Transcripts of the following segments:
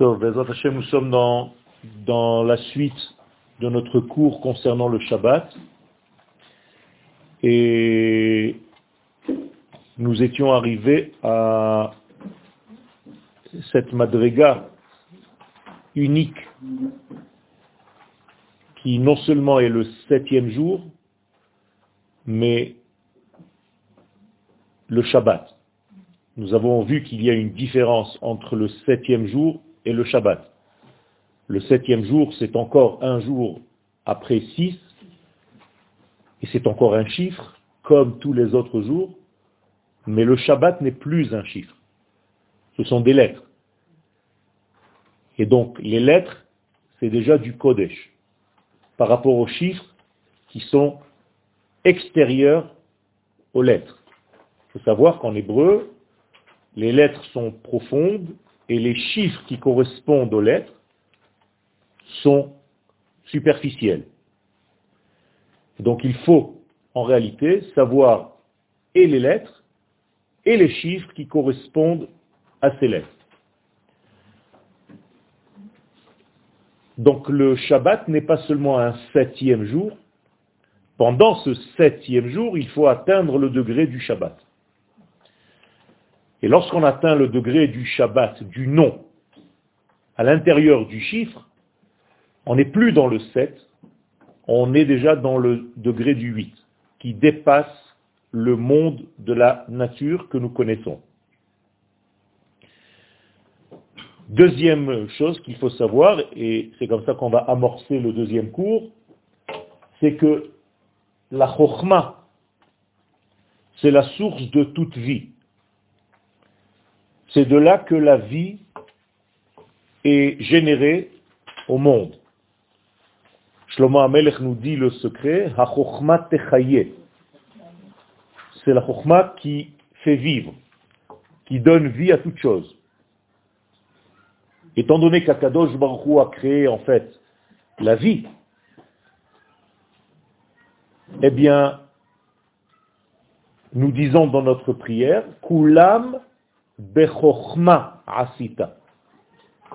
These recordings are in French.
nous sommes dans, la suite de notre cours concernant le Shabbat. Et nous étions arrivés à cette madriga unique qui non seulement est le septième jour, mais le Shabbat. Nous avons vu qu'il y a une différence entre le septième jour et le Shabbat. Le septième jour, c'est encore un jour après six, et c'est encore un chiffre, comme tous les autres jours, mais le Shabbat n'est plus un chiffre. Ce sont des lettres. Et donc, les lettres, c'est déjà du Kodesh, par rapport aux chiffres qui sont extérieurs aux lettres. Il faut savoir qu'en hébreu, les lettres sont profondes et les chiffres qui correspondent aux lettres sont superficiels. Donc il faut en réalité savoir et les lettres et les chiffres qui correspondent à ces lettres. Donc le Shabbat n'est pas seulement un septième jour. Pendant ce septième jour, il faut atteindre le degré du Shabbat. Et lorsqu'on atteint le degré du Shabbat, du nom, à l'intérieur du chiffre, on n'est plus dans le 7, on est déjà dans le degré du 8, qui dépasse le monde de la nature que nous connaissons. Deuxième chose qu'il faut savoir, et c'est comme ça qu'on va amorcer le deuxième cours, c'est que la chokhmah, c'est la source de toute vie. C'est de là que la vie est générée au monde. Shlomo Amelech nous dit le secret, C'est la chokhmah qui fait vivre, qui donne vie à toute chose. Étant donné qu'Akadosh Baruch a créé en fait la vie, eh bien, nous disons dans notre prière, Kulam bechochma asita.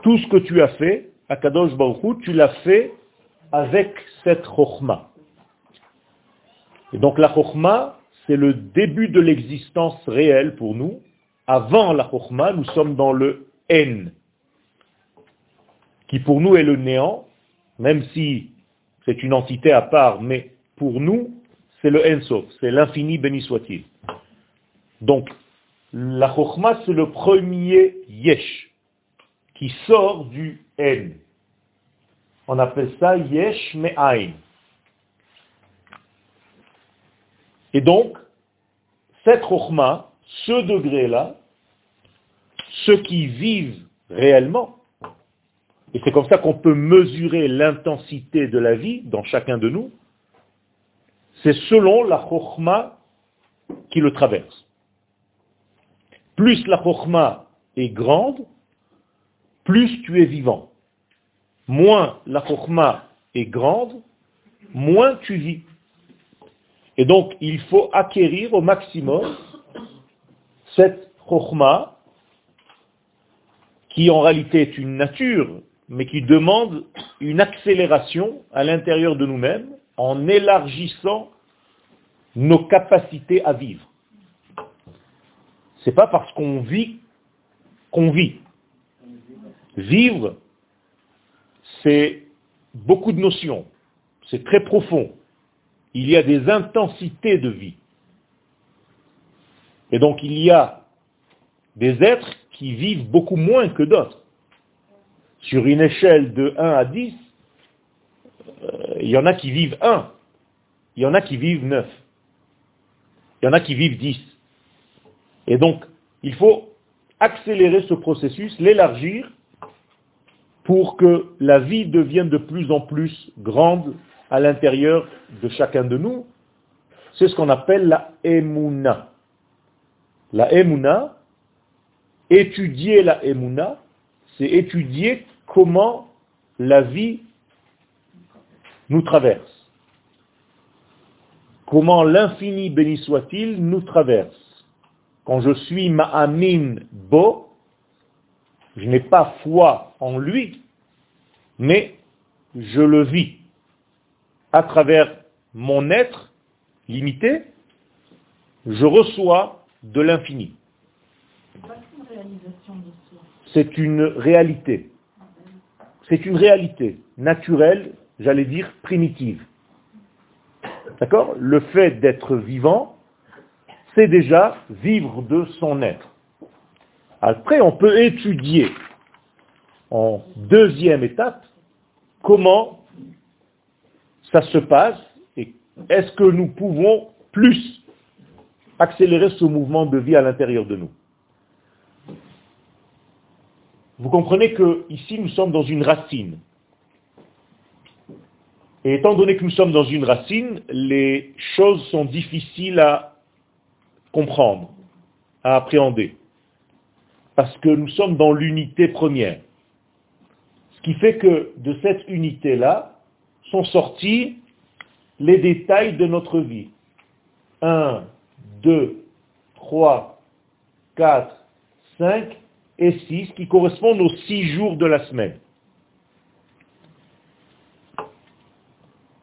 Tout ce que tu as fait, Akadosh Baruch tu l'as fait avec cette chochma. Et donc la chochma, c'est le début de l'existence réelle pour nous. Avant la chochma, nous sommes dans le N, qui pour nous est le néant, même si c'est une entité à part, mais pour nous, c'est le Ensof, c'est l'infini béni soit-il. Donc, la Chokhmah, c'est le premier Yesh, qui sort du N. On appelle ça Yesh Me'ain. Et donc, cette Chokhmah, ce degré-là, ceux qui vivent réellement, et c'est comme ça qu'on peut mesurer l'intensité de la vie dans chacun de nous, c'est selon la chokhma qui le traverse. Plus la chokhma est grande, plus tu es vivant. Moins la chokhma est grande, moins tu vis. Et donc, il faut acquérir au maximum cette chokhma qui en réalité est une nature mais qui demande une accélération à l'intérieur de nous-mêmes en élargissant nos capacités à vivre. C'est pas parce qu'on vit qu'on vit. Vivre, c'est beaucoup de notions, c'est très profond. Il y a des intensités de vie. Et donc il y a des êtres qui vivent beaucoup moins que d'autres. Sur une échelle de 1 à 10, euh, il y en a qui vivent 1, il y en a qui vivent 9, il y en a qui vivent 10. Et donc, il faut accélérer ce processus, l'élargir, pour que la vie devienne de plus en plus grande à l'intérieur de chacun de nous. C'est ce qu'on appelle la emuna. La emuna, étudier la emuna, c'est étudier comment la vie nous traverse. Comment l'infini béni soit-il nous traverse. Quand je suis ma'amin bo, je n'ai pas foi en lui, mais je le vis à travers mon être limité, je reçois de l'infini. C'est une réalité. C'est une réalité naturelle, j'allais dire primitive. D'accord? Le fait d'être vivant, c'est déjà vivre de son être. Après, on peut étudier en deuxième étape comment ça se passe et est-ce que nous pouvons plus accélérer ce mouvement de vie à l'intérieur de nous. Vous comprenez que ici nous sommes dans une racine. Et étant donné que nous sommes dans une racine, les choses sont difficiles à comprendre, à appréhender. Parce que nous sommes dans l'unité première. Ce qui fait que de cette unité-là sont sortis les détails de notre vie. 1, 2, 3, 4, 5 et 6 qui correspondent aux 6 jours de la semaine.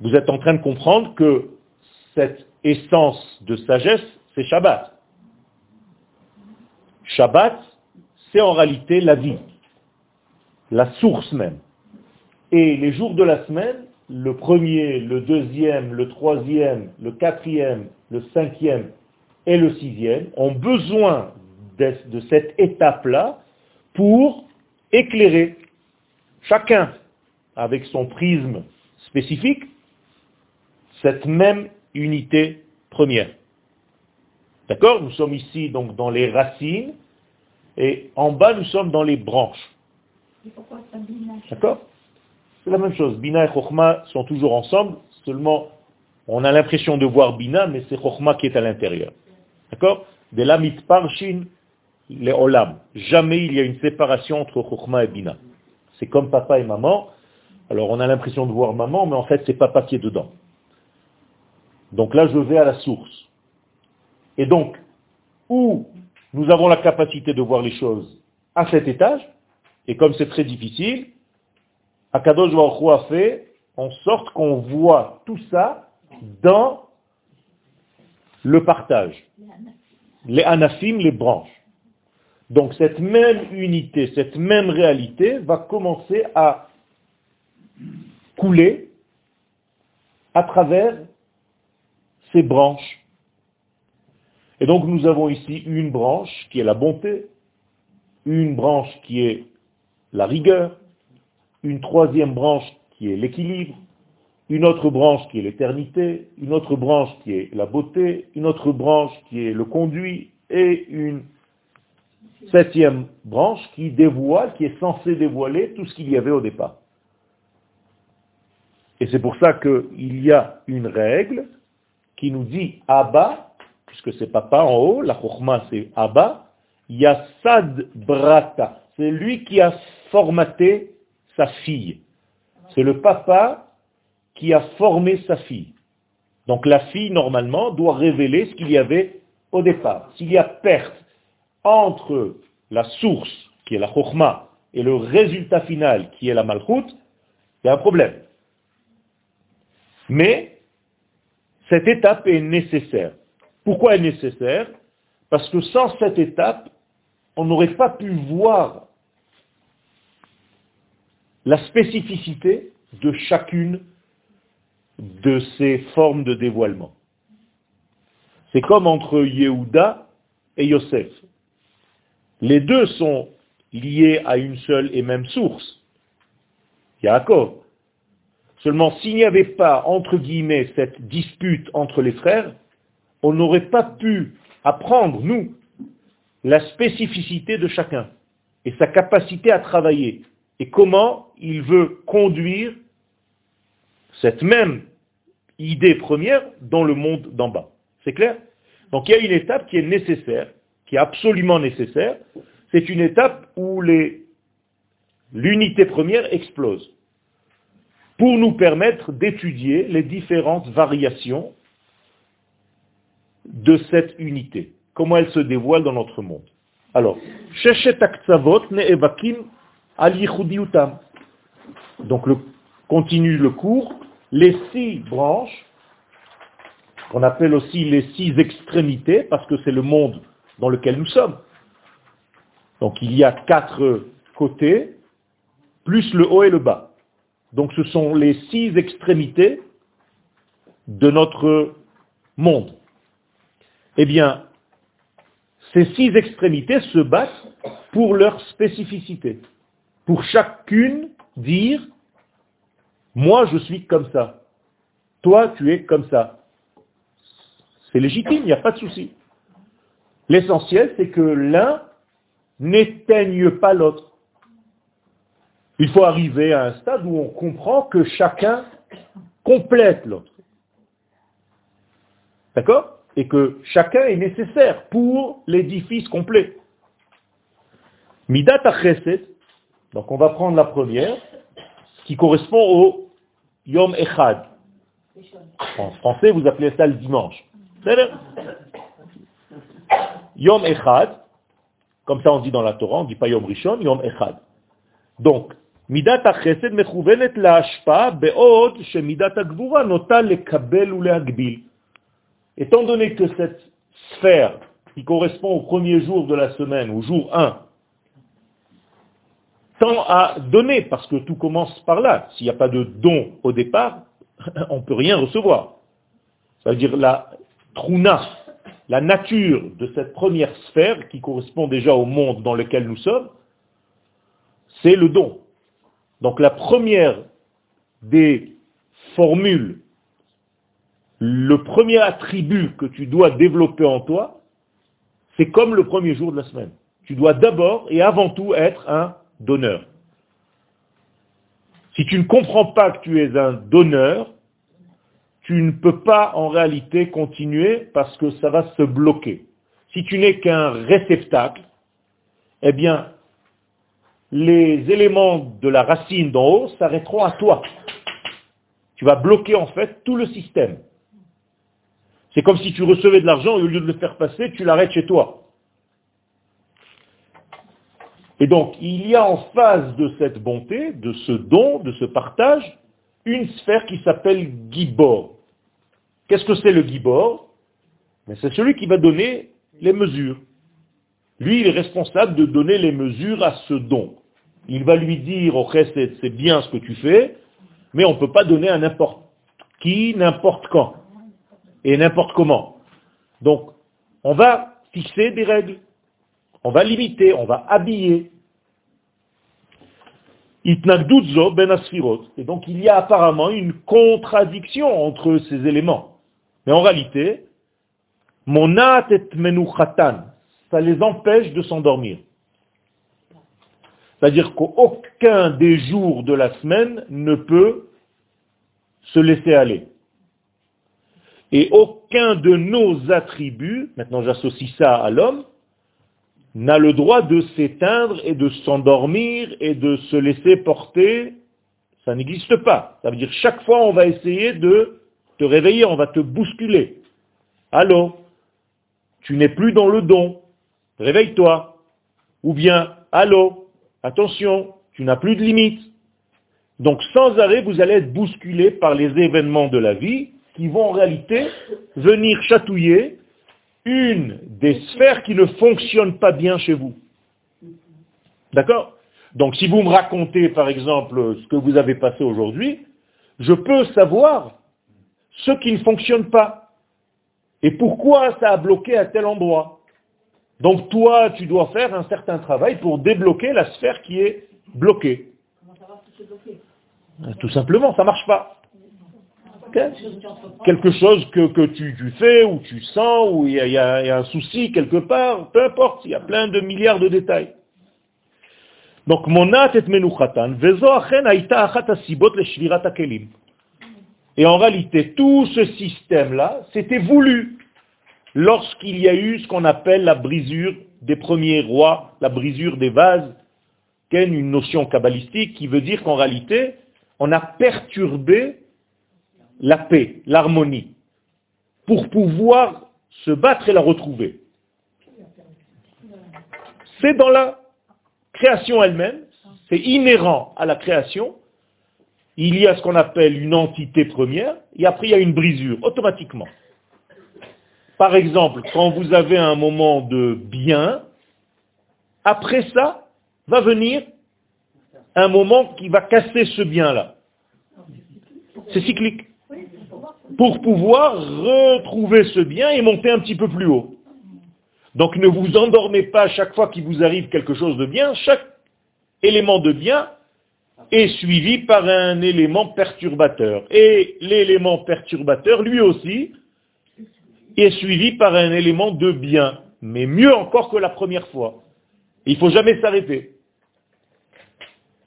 Vous êtes en train de comprendre que cette essence de sagesse, c'est Shabbat. Shabbat, c'est en réalité la vie, la source même. Et les jours de la semaine, le premier, le deuxième, le troisième, le quatrième, le cinquième et le sixième ont besoin de, cette étape-là pour éclairer chacun avec son prisme spécifique cette même unité première. D'accord Nous sommes ici donc dans les racines et en bas nous sommes dans les branches. D'accord C'est la même chose. Bina et Chokhmah sont toujours ensemble, seulement on a l'impression de voir Bina, mais c'est Chokhmah qui est à l'intérieur. D'accord De la parshin les olam. Jamais il y a une séparation entre Chokhmah et Bina. C'est comme papa et maman. Alors on a l'impression de voir maman, mais en fait c'est papa qui est dedans. Donc là je vais à la source. Et donc, où nous avons la capacité de voir les choses à cet étage, et comme c'est très difficile, Akadosh Baruch a fait en sorte qu'on voit tout ça dans le partage. Les anafim, les branches. Donc cette même unité, cette même réalité va commencer à couler à travers ces branches. Et donc nous avons ici une branche qui est la bonté, une branche qui est la rigueur, une troisième branche qui est l'équilibre, une autre branche qui est l'éternité, une autre branche qui est la beauté, une autre branche qui est le conduit, et une septième branche qui dévoile, qui est censée dévoiler tout ce qu'il y avait au départ. Et c'est pour ça qu'il y a une règle qui nous dit Abba, puisque c'est papa en haut, la chokhma c'est Abba, Yassad Brata. C'est lui qui a formaté sa fille. C'est le papa qui a formé sa fille. Donc la fille, normalement, doit révéler ce qu'il y avait au départ. S'il y a perte entre la source, qui est la chokhma, et le résultat final, qui est la malchoute, il y a un problème. Mais cette étape est nécessaire. Pourquoi est nécessaire? Parce que sans cette étape, on n'aurait pas pu voir la spécificité de chacune de ces formes de dévoilement. C'est comme entre Yehuda et Yosef. Les deux sont liés à une seule et même source. Yaakov. Seulement, s'il n'y avait pas, entre guillemets, cette dispute entre les frères, on n'aurait pas pu apprendre, nous, la spécificité de chacun et sa capacité à travailler et comment il veut conduire cette même idée première dans le monde d'en bas. C'est clair? Donc il y a une étape qui est nécessaire, qui est absolument nécessaire. C'est une étape où l'unité première explose pour nous permettre d'étudier les différentes variations de cette unité, comment elle se dévoile dans notre monde. Alors. Donc continue le cours, les six branches, qu'on appelle aussi les six extrémités, parce que c'est le monde dans lequel nous sommes. Donc il y a quatre côtés, plus le haut et le bas. Donc ce sont les six extrémités de notre monde. Eh bien, ces six extrémités se battent pour leur spécificité. Pour chacune dire, moi je suis comme ça, toi tu es comme ça. C'est légitime, il n'y a pas de souci. L'essentiel, c'est que l'un n'éteigne pas l'autre. Il faut arriver à un stade où on comprend que chacun complète l'autre. D'accord? Et que chacun est nécessaire pour l'édifice complet. Midat Chesed, donc on va prendre la première, qui correspond au Yom Echad. En français, vous appelez ça le dimanche. Yom Echad, comme ça on dit dans la Torah, on ne dit pas Yom Rishon, Yom Echad. Donc, HaChesed mechouvenet la'ashpa be'od shemidat ha'gvura nota lekabel ou le'agbil. Étant donné que cette sphère qui correspond au premier jour de la semaine, au jour 1, tend à donner, parce que tout commence par là. S'il n'y a pas de don au départ, on ne peut rien recevoir. C'est-à-dire la truna, la nature de cette première sphère, qui correspond déjà au monde dans lequel nous sommes, c'est le don. Donc la première des formules, le premier attribut que tu dois développer en toi, c'est comme le premier jour de la semaine. Tu dois d'abord et avant tout être un donneur. Si tu ne comprends pas que tu es un donneur, tu ne peux pas en réalité continuer parce que ça va se bloquer. Si tu n'es qu'un réceptacle, eh bien, les éléments de la racine d'en haut s'arrêteront à toi. Tu vas bloquer en fait tout le système. C'est comme si tu recevais de l'argent et au lieu de le faire passer, tu l'arrêtes chez toi. Et donc, il y a en face de cette bonté, de ce don, de ce partage, une sphère qui s'appelle Gibor. Qu'est-ce que c'est le Gibor? C'est celui qui va donner les mesures. Lui, il est responsable de donner les mesures à ce don. Il va lui dire au c'est bien ce que tu fais, mais on ne peut pas donner à n'importe qui, n'importe quand, et n'importe comment. Donc, on va fixer des règles. On va limiter, on va habiller. ben Et donc il y a apparemment une contradiction entre ces éléments. Mais en réalité, monat et menuchatan, ça les empêche de s'endormir. C'est-à-dire qu'aucun des jours de la semaine ne peut se laisser aller. Et aucun de nos attributs, maintenant j'associe ça à l'homme, n'a le droit de s'éteindre et de s'endormir et de se laisser porter. Ça n'existe pas. Ça veut dire chaque fois on va essayer de te réveiller, on va te bousculer. Allô? Tu n'es plus dans le don. Réveille-toi. Ou bien, allô? Attention, tu n'as plus de limites. Donc sans arrêt, vous allez être bousculé par les événements de la vie qui vont en réalité venir chatouiller une des sphères qui ne fonctionnent pas bien chez vous. D'accord? Donc si vous me racontez par exemple ce que vous avez passé aujourd'hui, je peux savoir ce qui ne fonctionne pas et pourquoi ça a bloqué à tel endroit. Donc toi, tu dois faire un certain travail pour débloquer la sphère qui est bloquée. Comment ça va Tout simplement, ça ne marche pas quelque chose que, tu, fais ou tu sens ou il y, a un souci quelque part, peu importe, il y a plein de milliards de détails. Donc, monat et menuchatan, Et en réalité, tout ce système-là, c'était voulu lorsqu'il y a eu ce qu'on appelle la brisure des premiers rois, la brisure des vases, qui est une notion kabbalistique qui veut dire qu'en réalité, on a perturbé la paix, l'harmonie, pour pouvoir se battre et la retrouver. C'est dans la création elle-même, C'est inhérent à la création. Il y a ce qu'on appelle une entité première, et après il y a une brisure, automatiquement. Par exemple, quand vous avez un moment de bien, après ça, va venir un moment qui va casser ce bien-là. C'est cyclique. Pour pouvoir retrouver ce bien et monter un petit peu plus haut. Donc ne vous endormez pas chaque fois qu'il vous arrive quelque chose de bien. Chaque élément de bien est suivi par un élément perturbateur. Et l'élément perturbateur, lui aussi, est suivi par un élément de bien. Mais mieux encore que la première fois. Il ne faut jamais s'arrêter.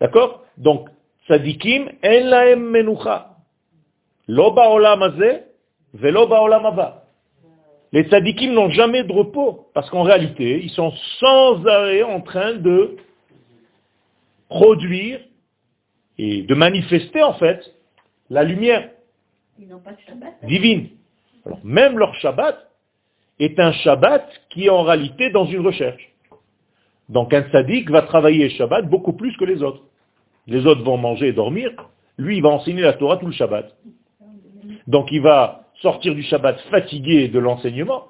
D'accord? Donc, tzadikim, en laem menucha. Lo ba'olam hazeh, velo ba'olam haba. Les tzadikim n'ont jamais de repos, parce qu'en réalité, ils sont sans arrêt en train de produire et de manifester en fait la lumière divine. Alors même leur Shabbat est un Shabbat qui est en réalité dans une recherche. Donc un tzaddik va travailler Shabbat beaucoup plus que les autres. Les autres vont manger et dormir, lui il va enseigner la Torah tout le Shabbat. Donc il va sortir du Shabbat fatigué de l'enseignement,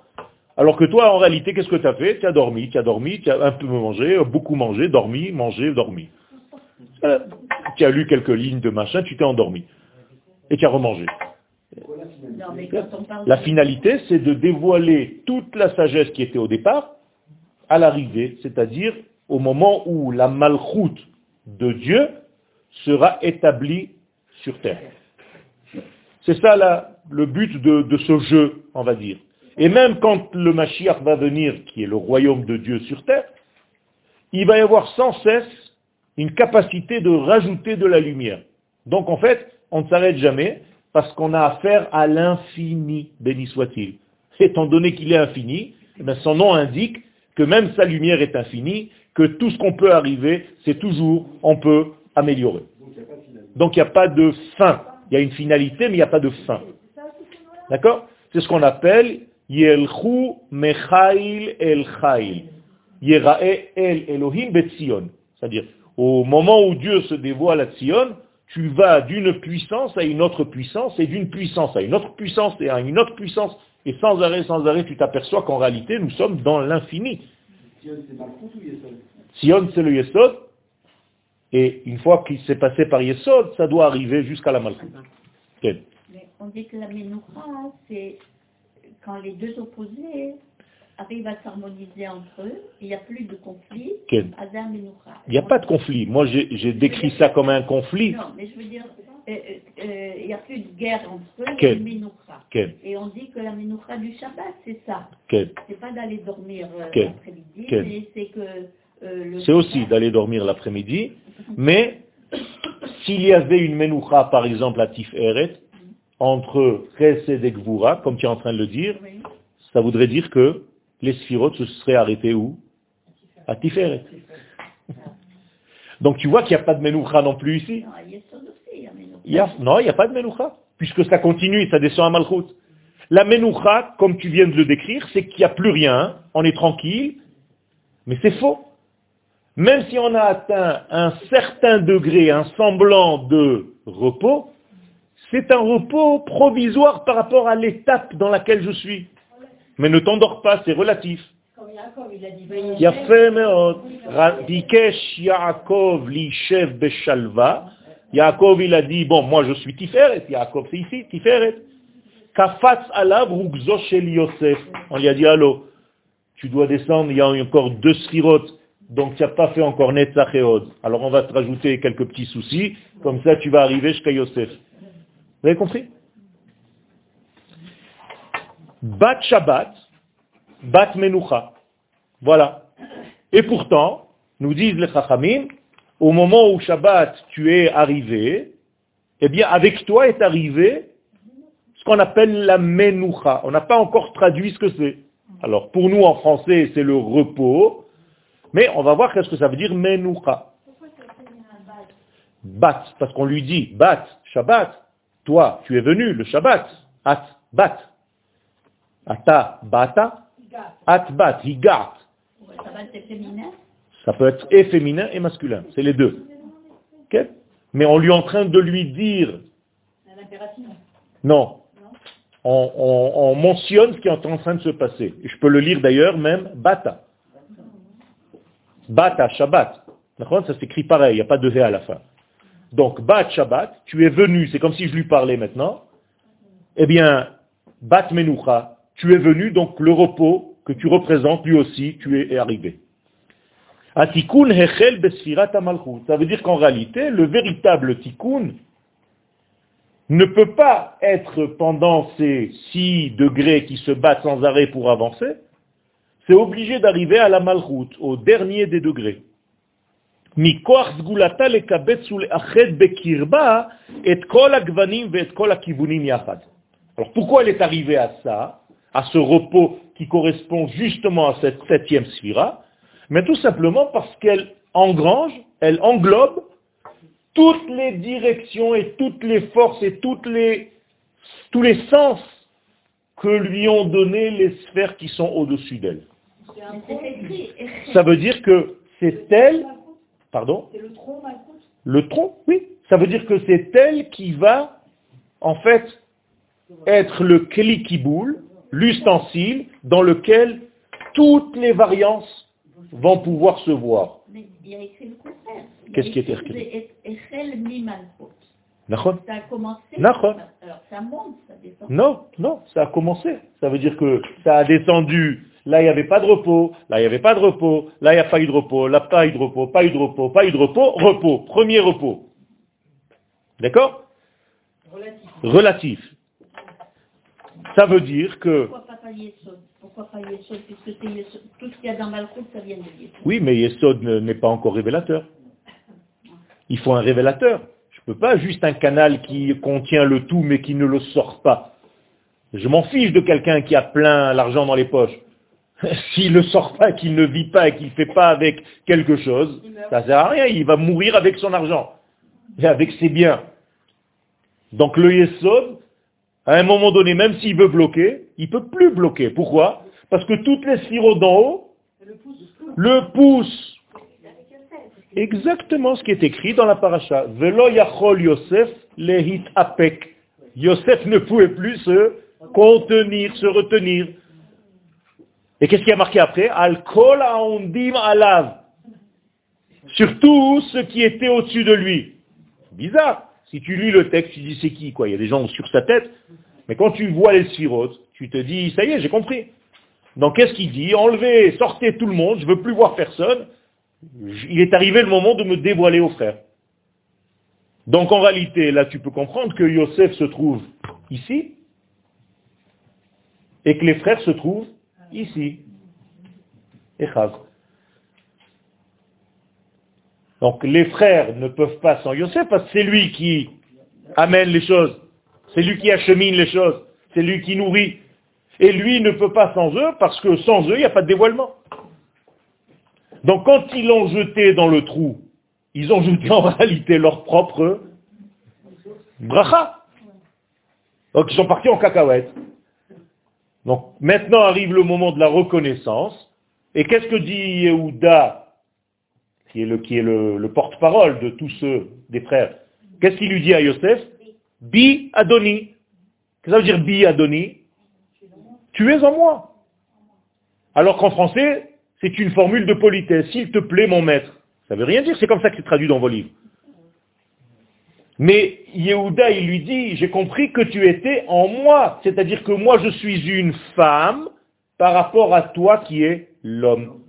alors que toi, en réalité, qu'est-ce que tu as fait? Tu as dormi, tu as dormi, tu as un peu mangé, beaucoup mangé, dormi, mangé, dormi. Euh, tu as lu quelques lignes de machin, tu t'es endormi. Et tu as remangé. La finalité, c'est de dévoiler toute la sagesse qui était au départ à l'arrivée, c'est-à-dire au moment où la malchoute de Dieu sera établie sur terre. C'est ça le but de, ce jeu, on va dire. Et même quand le Mashiach va venir, qui est le royaume de Dieu sur terre, il va y avoir sans cesse une capacité de rajouter de la lumière. Donc en fait, on ne s'arrête jamais parce qu'on a affaire à l'infini, béni soit-il. Étant donné qu'il est infini, eh son nom indique que même sa lumière est infinie, que tout ce qu'on peut arriver, c'est toujours, on peut améliorer. Donc il n'y a pas de fin. Il y a une finalité, mais il n'y a pas de fin. D'accord? C'est ce qu'on appelle Yelchu Mechail El Chail. Yerae El Elohim Betzion. C'est-à-dire, au moment où Dieu se dévoile à Tzion, tu vas d'une puissance à une autre puissance, et d'une puissance à une autre puissance, et à une autre puissance, et sans arrêt, sans arrêt, tu t'aperçois qu'en réalité, nous sommes dans l'infini. Sion, c'est le Yesod, et une fois qu'il s'est passé par Yesod, ça doit arriver jusqu'à la Malchut. on dit que la Ménoura, c'est quand les deux opposés arrivent à s'harmoniser entre eux, il n'y a plus de conflit. Il n'y a pas de conflit. Moi, j'ai décrit ça comme un conflit. Non, mais je veux dire, euh, euh, euh, il n'y a plus de guerre entre eux et le Et on dit que la Ménoura du Shabbat, c'est ça. C'est pas d'aller dormir l'après-midi, mais c'est que c'est aussi d'aller dormir l'après-midi, mais s'il y avait une menoucha, par exemple, à Tiferet, entre Chesed et Gvura, comme tu es en train de le dire, ça voudrait dire que les sphirotes se seraient arrêtés où? À Tiferet. Donc tu vois qu'il n'y a pas de menoucha non plus ici. Non, il n'y a pas de menoucha, puisque ça continue et ça descend à Malchut. La menoucha, comme tu viens de le décrire, c'est qu'il n'y a plus rien, on est tranquille, mais c'est faux. Même si on a atteint un certain degré, un semblant de repos, c'est un repos provisoire par rapport à l'étape dans laquelle je suis. Mais ne t'endors pas, c'est relatif. Yaakov il a dit, bon, moi je suis Tiferet. Yaakov c'est ici, Yosef. On lui a dit, allô, tu dois descendre, il y a encore deux schirotes donc tu n'as pas fait encore Netzach et Alors on va te rajouter quelques petits soucis, comme ça tu vas arriver jusqu'à Yosef. Vous avez compris? Bat Shabbat, Bat Menucha. Voilà. Et pourtant, nous disent les Chachamim, au moment où Shabbat tu es arrivé, eh bien avec toi est arrivé ce qu'on appelle la Menucha. On n'a pas encore traduit ce que c'est. Alors pour nous en français c'est le repos, mais on va voir qu'est-ce que ça veut dire menoucha. Bat, parce qu'on lui dit bat, Shabbat. Toi, tu es venu le Shabbat. At, bat. Ata, bata. At, bat, higat. Ça peut être et féminin et masculin. C'est les deux. Mais on lui est en train de lui dire... Non? On, mentionne ce qui est en train de se passer. Je peux le lire d'ailleurs même, bata. Bata, Shabbat. Ça s'écrit pareil, il n'y a pas de V à la fin. Donc, Bat Shabbat, tu es venu, c'est comme si je lui parlais maintenant. Eh bien, Bat Menucha, tu es venu, donc le repos que tu représentes, lui aussi, tu es arrivé. Atikun hechel besfirat Ça veut dire qu'en réalité, le véritable tikkun ne peut pas être pendant ces six degrés qui se battent sans arrêt pour avancer. C'est obligé d'arriver à la malchut, au dernier des degrés. Alors pourquoi elle est arrivée à ça, à ce repos qui correspond justement à cette septième sphira? Mais tout simplement parce qu'elle engrange, elle englobe toutes les directions et toutes les forces et toutes les, tous les sens que lui ont donné les sphères qui sont au-dessus d'elle. Ça veut dire que c'est elle, pardon le tronc, oui. Ça veut dire que c'est elle qui va, en fait, être le kli qui boule, l'ustensile dans lequel toutes les variances vont pouvoir se voir. Mais il y a écrit le contraire. Qu'est-ce qui est écrit Ça a commencé. Alors ça monte, ça descend. Non, non, ça a commencé. Ça veut dire que ça a descendu. Là, il n'y avait pas de repos. Là, il n'y avait pas de repos. Là, il n'y a pas eu de repos. Là, pas eu de repos. Pas eu de repos. Pas eu de repos. Repos. Premier repos. D'accord? Relatif. Relatif. Ça veut dire que... Pourquoi pas Yesod? Pourquoi pas Yesod? Puisque c'est tout ce qu'il y a dans Malchut, ça vient de Yesod. Oui, mais Yesod n'est pas encore révélateur. Il faut un révélateur. Je ne peux pas juste un canal qui contient le tout mais qui ne le sort pas. Je m'en fiche de quelqu'un qui a plein l'argent dans les poches. S'il ne sort pas, qu'il ne vit pas et qu'il ne fait pas avec quelque chose, ça ne sert à rien. Il va mourir avec son argent et avec ses biens. Donc le Yesod, à un moment donné, même s'il veut bloquer, il ne peut plus bloquer. Pourquoi? Parce que toutes les spiraux d'en haut le poussent. Exactement ce qui est écrit dans la paracha. Velo Yosef lehit apek. Yosef ne pouvait plus se contenir, se retenir. Et qu'est-ce qui a marqué après Al kol alav. Surtout ce qui était au-dessus de lui. Bizarre. Si tu lis le texte, tu dis c'est qui quoi? Il y a des gens sur sa tête. Mais quand tu vois les sphirotes, tu te dis, ça y est, j'ai compris. Donc qu'est-ce qu'il dit Enlevez, sortez tout le monde, je veux plus voir personne. Il est arrivé le moment de me dévoiler aux frères. Donc en réalité, là tu peux comprendre que Yosef se trouve ici et que les frères se trouvent ici. Echaz. Donc les frères ne peuvent pas sans Yosef parce que c'est lui qui amène les choses. C'est lui qui achemine les choses. C'est lui qui nourrit. Et lui ne peut pas sans eux parce que sans eux, il n'y a pas de dévoilement. Donc quand ils l'ont jeté dans le trou, ils ont jeté en réalité leur propre bracha. Donc ils sont partis en cacahuète. Donc maintenant arrive le moment de la reconnaissance. Et qu'est-ce que dit Yehuda qui est le, porte-parole de tous ceux des frères, qu'est-ce qu'il lui dit à Yosef? Bi Adoni. Qu'est-ce que ça veut dire Bi Adoni? Tu es en moi. Alors qu'en français, c'est une formule de politesse. S'il te plaît, mon maître. Ça veut rien dire, c'est comme ça que c'est traduit dans vos livres. Mais Yehuda, il lui dit, j'ai compris que tu étais en moi. C'est-à-dire que moi, je suis une femme par rapport à toi qui es l'homme.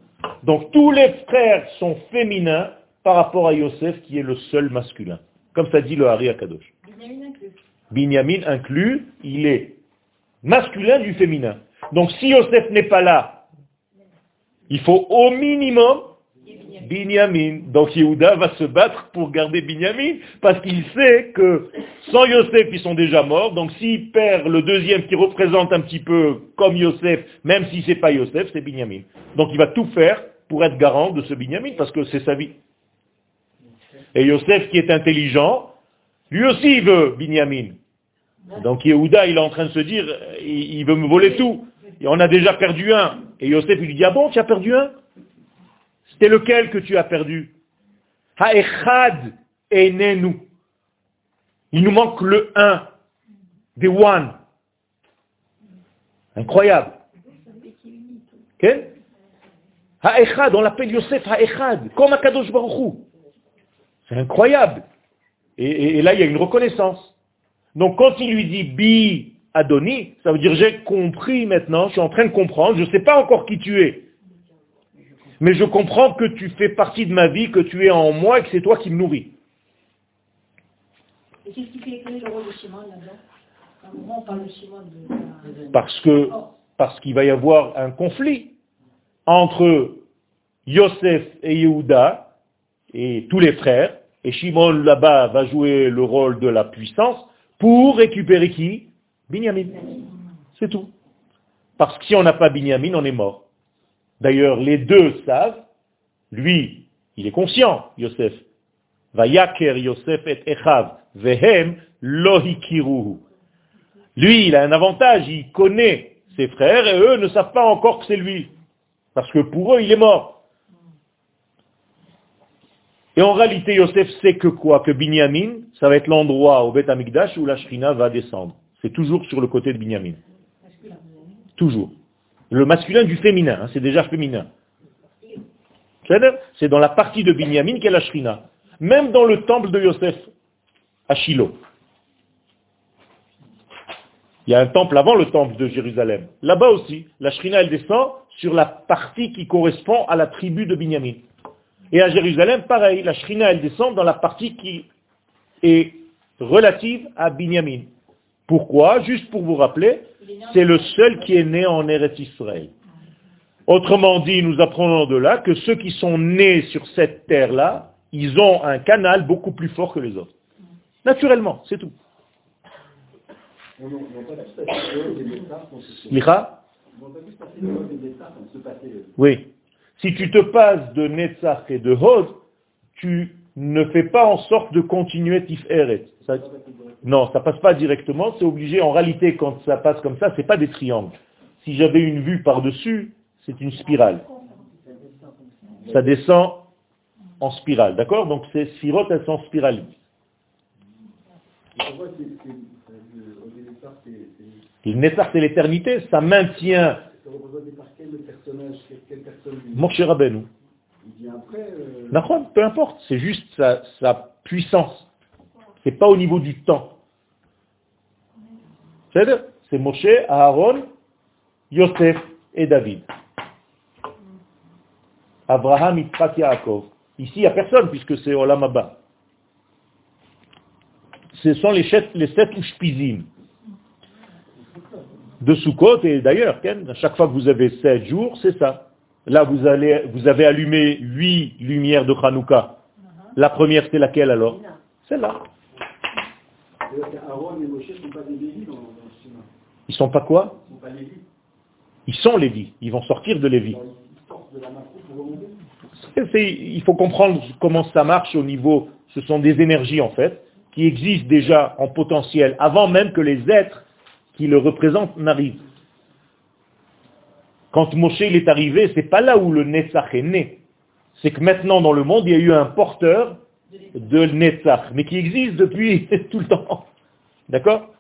Donc tous les frères sont féminins par rapport à Yosef qui est le seul masculin. Comme ça dit le Hari Akadosh. Binyamin inclus. il est masculin du féminin. Donc si Yosef n'est pas là, il faut au minimum Binyamin. Donc Yehuda va se battre pour garder Binyamin, parce qu'il sait que sans Yosef, ils sont déjà morts. Donc s'il perd le deuxième qui représente un petit peu comme Yosef, même si c'est pas Yosef, c'est Binyamin. Donc il va tout faire pour être garant de ce Binyamin, parce que c'est sa vie. Et Yosef qui est intelligent, lui aussi il veut Binyamin. Donc Yehuda, il est en train de se dire, il, veut me voler tout. Et on a déjà perdu un. Et Yosef, il lui dit, ah bon, tu as perdu un? C'était lequel que tu as perdu? Ha'echad nous. Il nous manque le 1, des one. Incroyable. Ha'echad, on l'appelle Yosef Ha'echad, comme Akadosh Baruch C'est incroyable. Et, et, là, il y a une reconnaissance. Donc quand il lui dit Bi Adoni, ça veut dire j'ai compris maintenant, je suis en train de comprendre, je ne sais pas encore qui tu es. Mais je comprends que tu fais partie de ma vie, que tu es en moi et que c'est toi qui me nourris. Et qu'est-ce qui fait le rôle de Shimon là-dedans Parce que parce qu'il va y avoir un conflit entre Yosef et Yehuda et tous les frères, et Shimon là-bas va jouer le rôle de la puissance pour récupérer qui? Binyamin. C'est tout. Parce que si on n'a pas Binyamin, on est mort. D'ailleurs, les deux savent, lui, il est conscient, Yosef. Vayaker Yosef et Echav, vehem lohikiruhu. Lui, il a un avantage, il connaît ses frères et eux ne savent pas encore que c'est lui. Parce que pour eux, il est mort. Et en réalité, Yosef sait que quoi Que Binyamin, ça va être l'endroit au Beth Amikdash où la Shrina va descendre. C'est toujours sur le côté de Binyamin? Toujours. Le masculin du féminin, hein, c'est déjà féminin. C'est dans la partie de Binyamin qu'est la Shrina. Même dans le temple de Yosef, à Shiloh. Il y a un temple avant le temple de Jérusalem. Là-bas aussi, la Shrina, elle descend sur la partie qui correspond à la tribu de Binyamin. Et à Jérusalem, pareil, la Shrina, elle descend dans la partie qui est relative à Binyamin. Pourquoi? Juste pour vous rappeler, c'est le seul qui est né en Eretz Israël. Autrement dit, nous apprenons de là que ceux qui sont nés sur cette terre-là, ils ont un canal beaucoup plus fort que les autres. Naturellement, c'est tout. Oui. Si tu te passes de Netzach et de Hod, tu ne fais pas en sorte de continuer Tiferet. Ça, non, ça passe pas directement, c'est obligé. En réalité, quand ça passe comme ça, c'est pas des triangles. Si j'avais une vue par-dessus, c'est une spirale. Ça descend en spirale, d'accord? Donc ces sphirotes, elles sont spiraliques. Le Netzach, c'est l'éternité, ça maintient Moshe Rabbeinu. Euh, peu importe, c'est juste sa, sa puissance. C'est pas au niveau du temps. C'est Moshe, Aaron, Yosef et David. Abraham, Yitzhak, Yaakov. Ici, il n'y a personne puisque c'est Olam Abba. Ce sont les sept, les sept Ushpizim de Sukkot et d'ailleurs, à chaque fois que vous avez sept jours, c'est ça. Là, vous, allez, vous avez allumé huit lumières de Hanouka. La première, c'est laquelle alors? Celle-là. Ils sont pas quoi Ils sont Lévi. Ils vont sortir de Lévi. Il faut comprendre comment ça marche au niveau, ce sont des énergies en fait, qui existent déjà en potentiel, avant même que les êtres qui le représentent n'arrivent. Quand Moshe il est arrivé, c'est pas là où le Netzach est né. C'est que maintenant dans le monde, il y a eu un porteur de Netzach, mais qui existe depuis tout le temps. D'accord?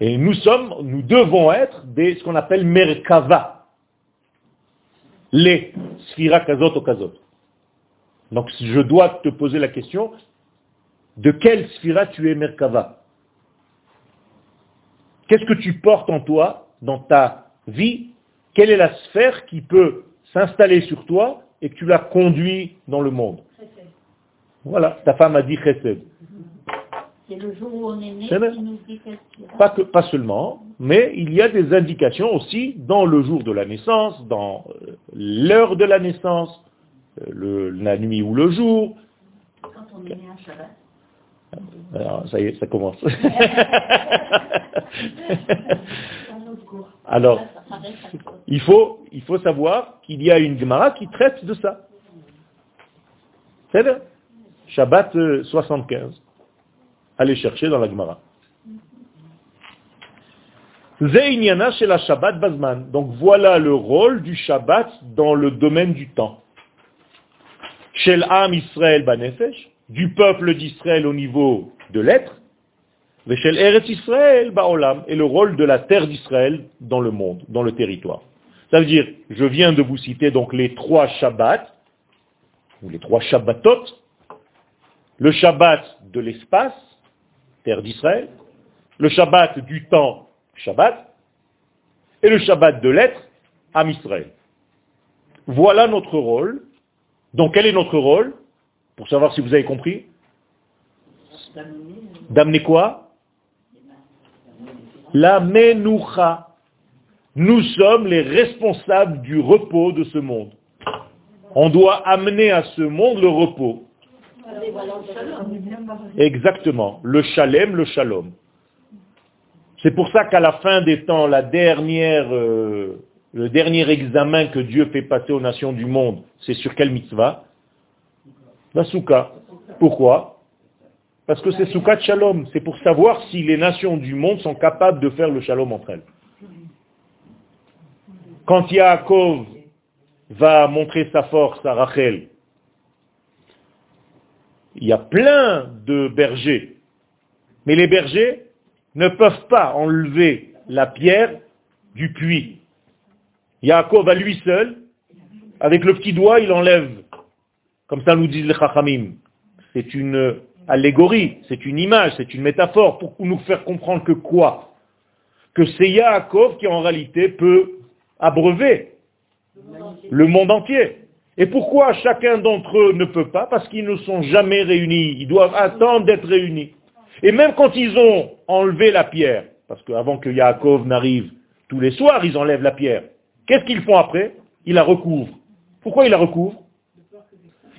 Et nous sommes, nous devons être des, ce qu'on appelle Merkava. Les Sphira Kazot ou Kazot. Donc je dois te poser la question, de quelle Sphira tu es Merkava? Qu'est-ce que tu portes en toi, dans ta vie? Quelle est la sphère qui peut s'installer sur toi et que tu la conduis dans le monde? Voilà, ta femme a dit chesed. C'est le jour où on est né qui nous dit pas, que, pas seulement, mais il y a des indications aussi dans le jour de la naissance, dans euh, l'heure de la naissance, euh, la nuit ou le jour. Quand on est né un Shabbat. Alors, ça y est, ça commence. Alors, il faut, il faut savoir qu'il y a une Gemara qui traite de ça. C'est Shabbat 75. Euh, Allez chercher dans la Gemara. la Shabbat Bazman. Donc voilà le rôle du Shabbat dans le domaine du temps. Shel Am Israël Banefesh, du peuple d'Israël au niveau de l'être, Veshel Eretz Israël Baolam, et le rôle de la terre d'Israël dans le monde, dans le territoire. Ça veut dire, je viens de vous citer donc les trois Shabbats, ou les trois Shabbatot, le Shabbat de l'espace, terre d'Israël, le Shabbat du temps, Shabbat, et le Shabbat de l'être, Am Israël. Voilà notre rôle. Donc quel est notre rôle? Pour savoir si vous avez compris D'amener quoi? La menoucha. Nous sommes les responsables du repos de ce monde. On doit amener à ce monde le repos. Exactement. Le shalem, le shalom. C'est pour ça qu'à la fin des temps, la dernière, euh, le dernier examen que Dieu fait passer aux nations du monde, c'est sur quelle mitzvah? La souka. Pourquoi? Parce que c'est souka de shalom. C'est pour savoir si les nations du monde sont capables de faire le shalom entre elles. Quand Yaakov va montrer sa force à Rachel, il y a plein de bergers. Mais les bergers ne peuvent pas enlever la pierre du puits. Yaakov à lui seul, avec le petit doigt, il enlève. Comme ça nous disent les Chachamim. C'est une allégorie, c'est une image, c'est une métaphore pour nous faire comprendre que quoi? Que c'est Yaakov qui en réalité peut abreuver le monde entier. Et pourquoi chacun d'entre eux ne peut pas? Parce qu'ils ne sont jamais réunis. Ils doivent attendre d'être réunis. Et même quand ils ont enlevé la pierre, parce qu'avant que Yaakov n'arrive, tous les soirs, ils enlèvent la pierre. Qu'est-ce qu'ils font après? Ils la recouvrent. Pourquoi ils la recouvrent?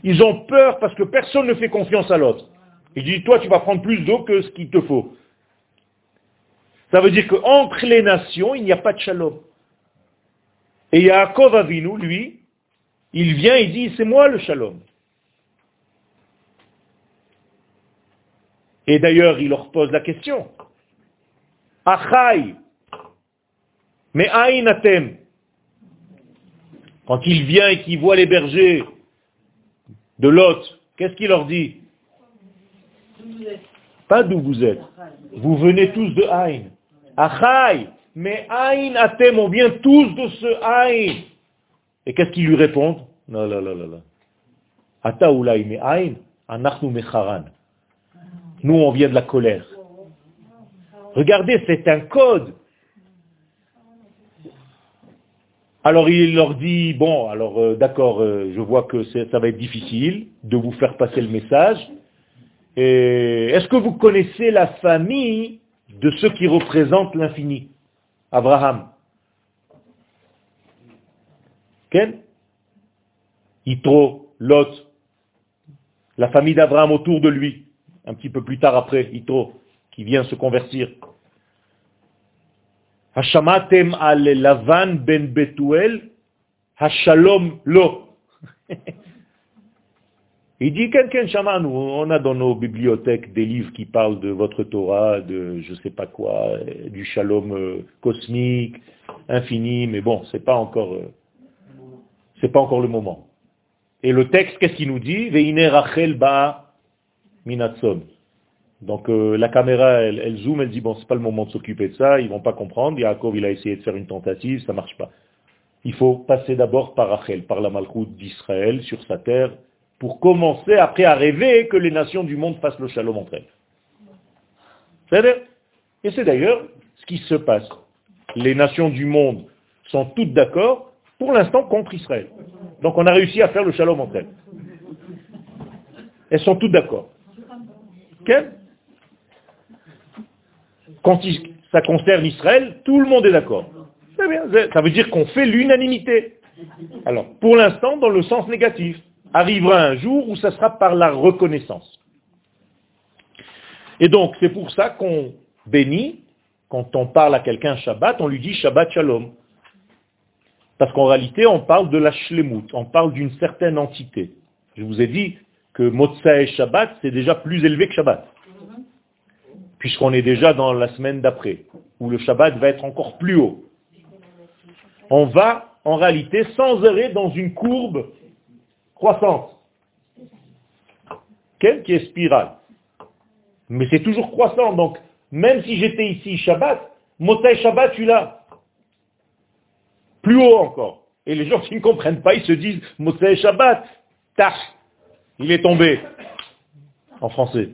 Ils ont peur parce que personne ne fait confiance à l'autre. Il dit, toi, tu vas prendre plus d'eau que ce qu'il te faut. Ça veut dire qu'entre les nations, il n'y a pas de shalom. Et Yaakov Avinu, lui, il vient et dit, c'est moi le shalom. Et d'ailleurs, il leur pose la question. Achai, mais aïnatem. Quand il vient et qu'il voit les bergers de Lot, qu'est-ce qu'il leur dit? Pas d'où vous êtes. Vous venez tous de Aïn. Achai, mais Aïn Atem, on vient tous de ce Aïn. Et qu'est-ce qu'ils lui répondent? Non, mais Aïn, anachnu mecharan. Nous, on vient de la colère. Regardez, c'est un code. Alors il leur dit, bon, alors euh, d'accord, euh, je vois que ça va être difficile de vous faire passer le message. Est-ce que vous connaissez la famille de ceux qui représentent l'infini? Abraham. Ken Yitro, Lot, la famille d'Abraham autour de lui un petit peu plus tard après, Ito, qui vient se convertir. Hashamatem al Lavan ben Betuel, Hashalom lo. Il dit, quelqu'un nous, on a dans nos bibliothèques des livres qui parlent de votre Torah, de je sais pas quoi, du shalom euh, cosmique, infini, mais bon, c'est pas encore, euh, c'est pas encore le moment. Et le texte, qu'est-ce qu'il nous dit? Veine Rachel ba Minatson. Donc euh, la caméra, elle, zoome, elle dit, bon, c'est pas le moment de s'occuper de ça, ils vont pas comprendre. Yaakov, il a essayé de faire une tentative, ça marche pas. Il faut passer d'abord par Rachel, par la malchoute d'Israël, sur sa terre, pour commencer après à rêver que les nations du monde fassent le shalom entre elles. Et c'est d'ailleurs ce qui se passe. Les nations du monde sont toutes d'accord, pour l'instant, contre Israël. Donc on a réussi à faire le shalom entre elles. Elles sont toutes d'accord. Quand ça concerne Israël, tout le monde est d'accord. Ça veut dire qu'on fait l'unanimité. Alors, pour l'instant, dans le sens négatif, arrivera un jour où ça sera par la reconnaissance. Et donc, c'est pour ça qu'on bénit, quand on parle à quelqu'un Shabbat, on lui dit Shabbat Shalom. Parce qu'en réalité, on parle de la shlemut, on parle d'une certaine entité. Je vous ai dit, que Motsa et Shabbat, c'est déjà plus élevé que Shabbat. Puisqu'on est déjà dans la semaine d'après, où le Shabbat va être encore plus haut. On va, en réalité, sans arrêt dans une courbe croissante. qui est spirale. Mais c'est toujours croissant, donc même si j'étais ici Shabbat, Motai Shabbat, tu l'as. Plus haut encore. Et les gens qui ne comprennent pas, ils se disent Motai Shabbat, tach, il est tombé. En français.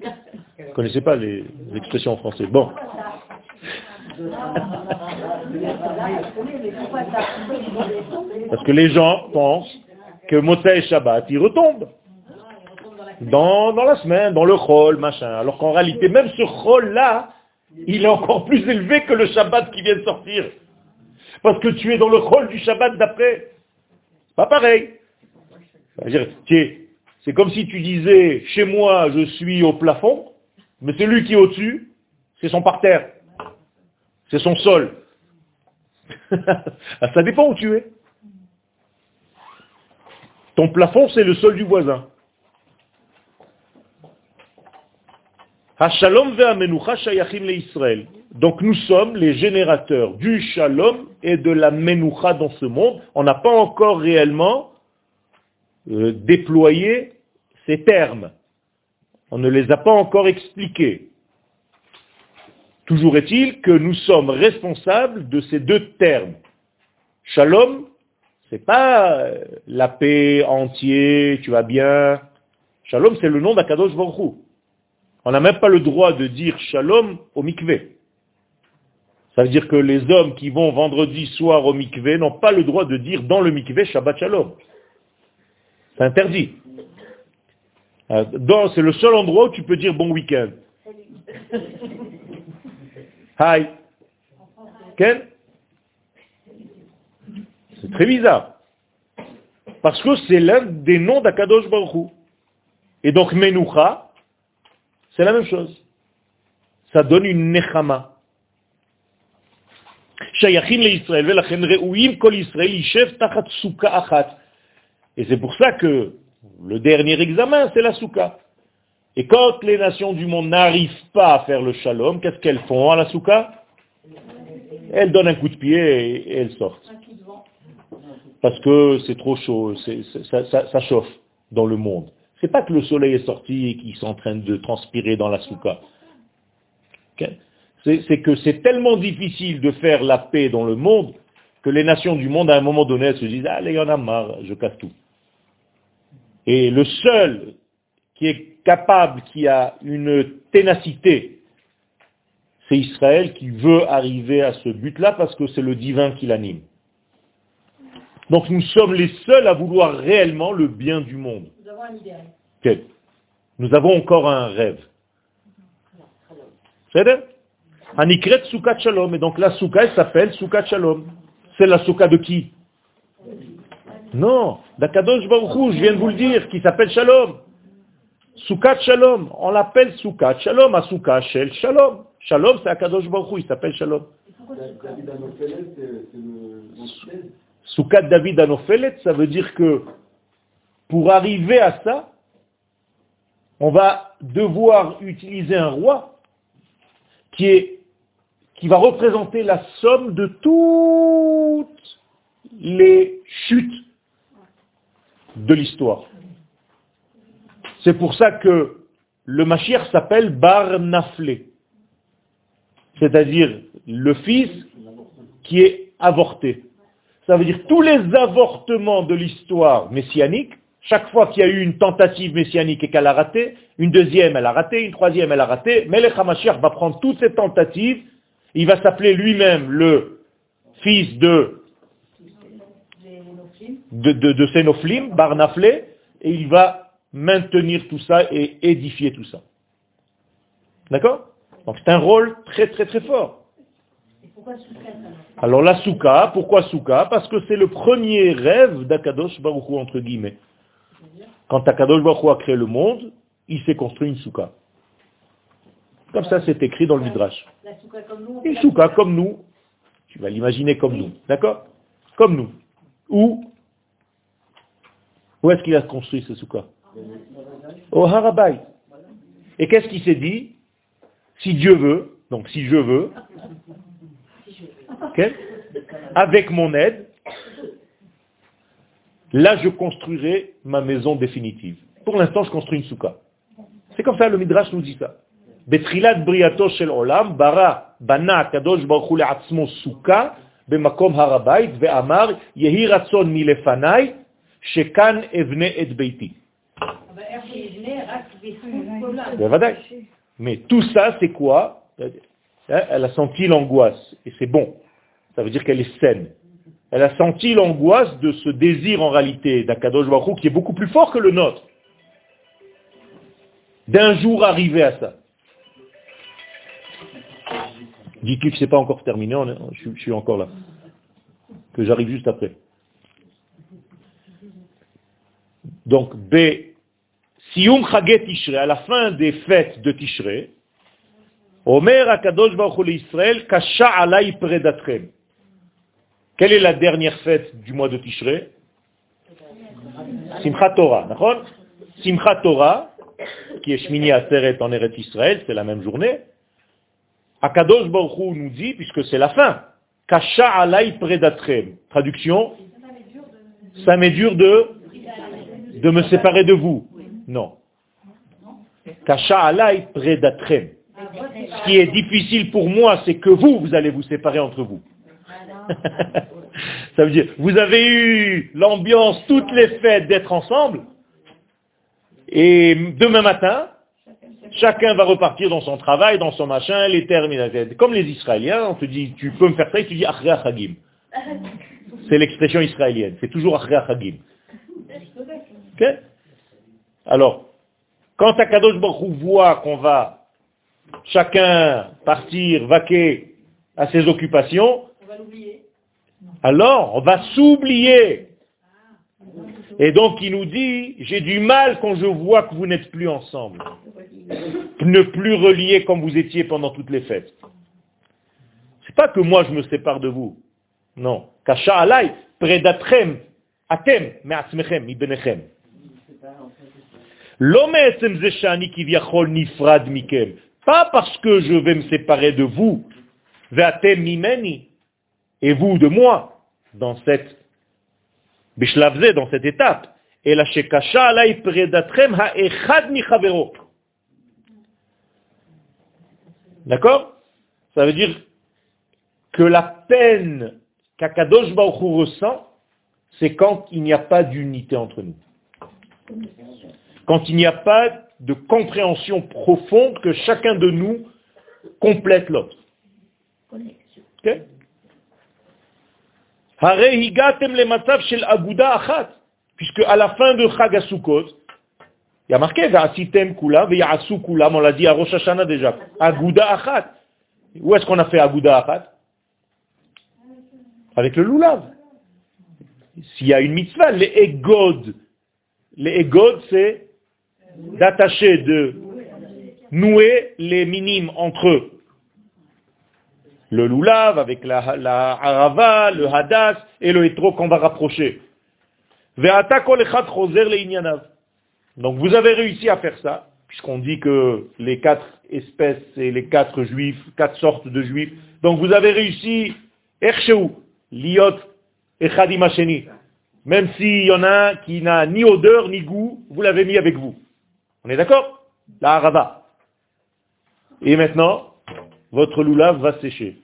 Vous ne connaissez pas les expressions en français. Bon. Parce que les gens pensent que Motsai Shabbat, il retombe. Dans, dans la semaine, dans le chol, machin. Alors qu'en réalité, même ce chol-là, il est encore plus élevé que le Shabbat qui vient de sortir. Parce que tu es dans le chol du Shabbat d'après. Pas pareil. C'est comme si tu disais, chez moi, je suis au plafond, mais celui qui est au-dessus, c'est son parterre. C'est son sol. Ah, ça dépend où tu es. Ton plafond, c'est le sol du voisin. Donc nous sommes les générateurs du shalom et de la menoucha dans ce monde. On n'a pas encore réellement euh, déployé ces termes. On ne les a pas encore expliqués. Toujours est-il que nous sommes responsables de ces deux termes. Shalom, c'est pas euh, la paix entière, tu vas bien. Shalom, c'est le nom d'Akadosh Baruch On n'a même pas le droit de dire shalom au mikvé. Ça veut dire que les hommes qui vont vendredi soir au mikvé n'ont pas le droit de dire dans le mikvé Shabbat Shalom. C'est interdit. Euh, c'est le seul endroit où tu peux dire bon week-end. Hi. Ken? C'est très bizarre. Parce que c'est l'un des noms d'Akadosh Baruch Et donc Menucha, c'est la même chose. Ça donne une Nechama. Et c'est pour ça que le dernier examen, c'est la souka. Et quand les nations du monde n'arrivent pas à faire le shalom, qu'est-ce qu'elles font à la souka? Elles donnent un coup de pied et, elles sortent. Parce que c'est trop chaud, ça, chauffe dans le monde. C'est pas que le soleil est sorti et qu'ils sont en train de transpirer dans la souka. c'est que c'est tellement difficile de faire la paix dans le monde que les nations du monde, à un moment donné, se disent, allez, il y en a marre, je casse tout. Et le seul qui est capable, qui a une ténacité, c'est Israël qui veut arriver à ce but-là parce que c'est le divin qui l'anime. Donc nous sommes les seuls à vouloir réellement le bien du monde. Nous avons un idéal. Nous avons encore un rêve. C'est Anikret Sukkot Shalom. Et donc la Soukha, elle s'appelle Sukkot Shalom. C'est la Soukha de qui? Non, d'Akadosh Baruch je viens de vous le dire, qui s'appelle Shalom. Soukat Shalom, on l'appelle Soukat Shalom, à Soukat Shel Shalom. Shalom, c'est Akadosh Baruch il s'appelle Shalom. Soukat David Anofelet, ça veut dire que pour arriver à ça, on va devoir utiliser un roi qui, va représenter la somme de toutes les chutes de l'histoire. C'est pour ça que le Mashiach s'appelle Bar Naflé, c'est-à-dire le fils qui est avorté. Ça veut dire tous les avortements de l'histoire messianique, chaque fois qu'il y a eu une tentative messianique et qu'elle a raté, une deuxième elle a raté, une troisième elle a raté, mais le HaMashiach va prendre toutes ces tentatives, il va s'appeler lui-même le fils de de, de, de Sénoflim, Barnaflé, et il va maintenir tout ça et édifier tout ça. D'accord? Donc c'est un rôle très très très fort. Alors la souka, pourquoi souka Parce que c'est le premier rêve d'Akadosh Baruch entre guillemets. Quand Akadosh Baruch a créé le monde, il s'est construit une souka. Comme ça c'est écrit dans le Midrash. Une souka comme nous. Tu vas l'imaginer comme nous. D'accord? Comme nous. Ou où est-ce qu'il a construit ce soukha Au Harabai. Et qu'est-ce qu'il s'est dit? Si Dieu veut, donc si je veux, avec mon aide, Là, je construirai ma maison définitive. Pour l'instant, je construis une souka. C'est comme ça, le Midrash nous dit ça. Betrilat olam, bara, atzmo souka, harabait, yehi milefanai, shekan evne et beiti. Ben, Mais tout ça, c'est quoi? Hein, elle a senti l'angoisse, et c'est bon. Ça veut dire qu'elle est saine. Elle a senti l'angoisse de ce désir en réalité d'Akadosh Baruch qui est beaucoup plus fort que le nôtre. D'un jour arriver à ça. Dis-tu que c'est pas encore terminé, je, suis encore là. Que j'arrive juste après. Donc, B, Siyum Chaget Tishrei, à la fin des fêtes de Tishrei, Omer Akadosh Baruch Israël, Kasha alay predatrem. Quelle est la dernière fête du mois de Tishrei Simchat Torah, d'accord Simchat Torah, qui est Shmini Aseret en Eretz Israël, c'est la même journée. Akadosh Baruch nous dit, puisque c'est la fin, Kasha alay predatrem. Traduction Ça m'est dur de, de me séparer de vous. Non. Kasha alay predatrem. Ce qui est difficile pour moi, c'est que vous, vous allez vous séparer entre vous. Ça veut dire, vous avez eu l'ambiance, toutes les fêtes d'être ensemble, et demain matin, chacun va repartir dans son travail, dans son machin, les termes, comme les Israéliens, on te dit, tu peux me faire ça, et tu dis Achre. C'est l'expression israélienne, c'est toujours Achre Hagim. Alors, quand Akadosh Baruch voit qu'on va chacun partir, vaquer à ses occupations, alors on va s'oublier. Et donc il nous dit, j'ai du mal quand je vois que vous n'êtes plus ensemble. Ne plus relier comme vous étiez pendant toutes les fêtes. C'est pas que moi je me sépare de vous. Non. Kasha alay, predatrem, atem, me'atzmechem, ibenechem. Pas parce que je vais me séparer de vous, ve'atem mimeni, et vous de moi, dans cette dans cette étape. Et la shekasha alay predatrem ha'echad michavero. D'accord? Ça veut dire que la peine qu'Akadosh Baruch ressent, c'est quand il n'y a pas d'unité entre nous. Quand il n'y a pas de compréhension profonde que chacun de nous complète l'autre. Okay? Puisque à la fin de Chagasukot, il y a marqué kula, kula, on l'a dit à Rosh Hashanah déjà. Aguda achat. Où est-ce qu'on a fait Aguda achat? Avec le lulav. S'il y a une mitzvah, les egod. Les egod, c'est d'attacher, de nouer les minimes entre eux le loulav, avec la, la harava, le hadas et le hétro qu'on va rapprocher. Donc vous avez réussi à faire ça, puisqu'on dit que les quatre espèces et les quatre juifs, quatre sortes de juifs. Donc vous avez réussi, Ersheu, Liot et Khadimasheni. Même s'il y en a un qui n'a ni odeur ni goût, vous l'avez mis avec vous. On est d'accord? La harava. Et maintenant, votre loulav va sécher.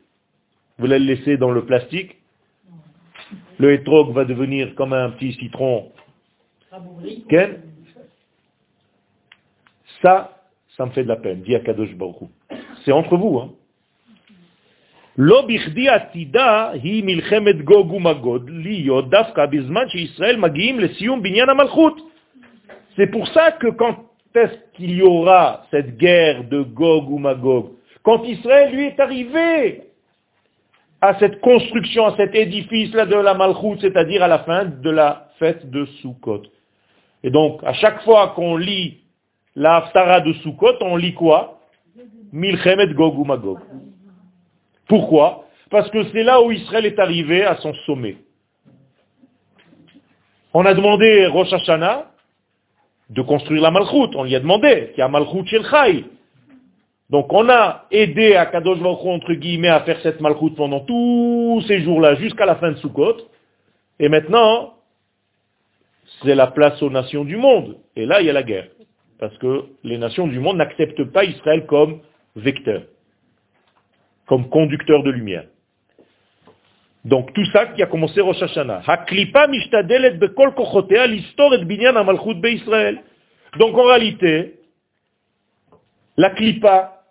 Vous l'allez laisser dans le plastique. Le hétrog va devenir comme un petit citron. Ça, ça me fait de la peine, dit Akadosh C'est entre vous. C'est pour ça que quand est-ce qu'il y aura cette guerre de Gog ou Magog? Quand Israël lui est arrivé à cette construction, à cet édifice-là de la Malchut, c'est-à-dire à la fin de la fête de Sukkot. Et donc, à chaque fois qu'on lit la Haftara de Sukkot, on lit quoi? Milchemet Gog ou Magog. Pourquoi? Parce que c'est là où Israël est arrivé à son sommet. On a demandé Rosh Hashanah de construire la Malchut. On lui a demandé, qu'il y a Malchut Shel. Donc on a aidé à Kadosh Baruch entre guillemets à faire cette malchoute pendant tous ces jours-là jusqu'à la fin de Sukkot. Et maintenant, c'est la place aux nations du monde. Et là, il y a la guerre. Parce que les nations du monde n'acceptent pas Israël comme vecteur, comme conducteur de lumière. Donc tout ça qui a commencé Rosh Hashanah. Donc en réalité, la klipa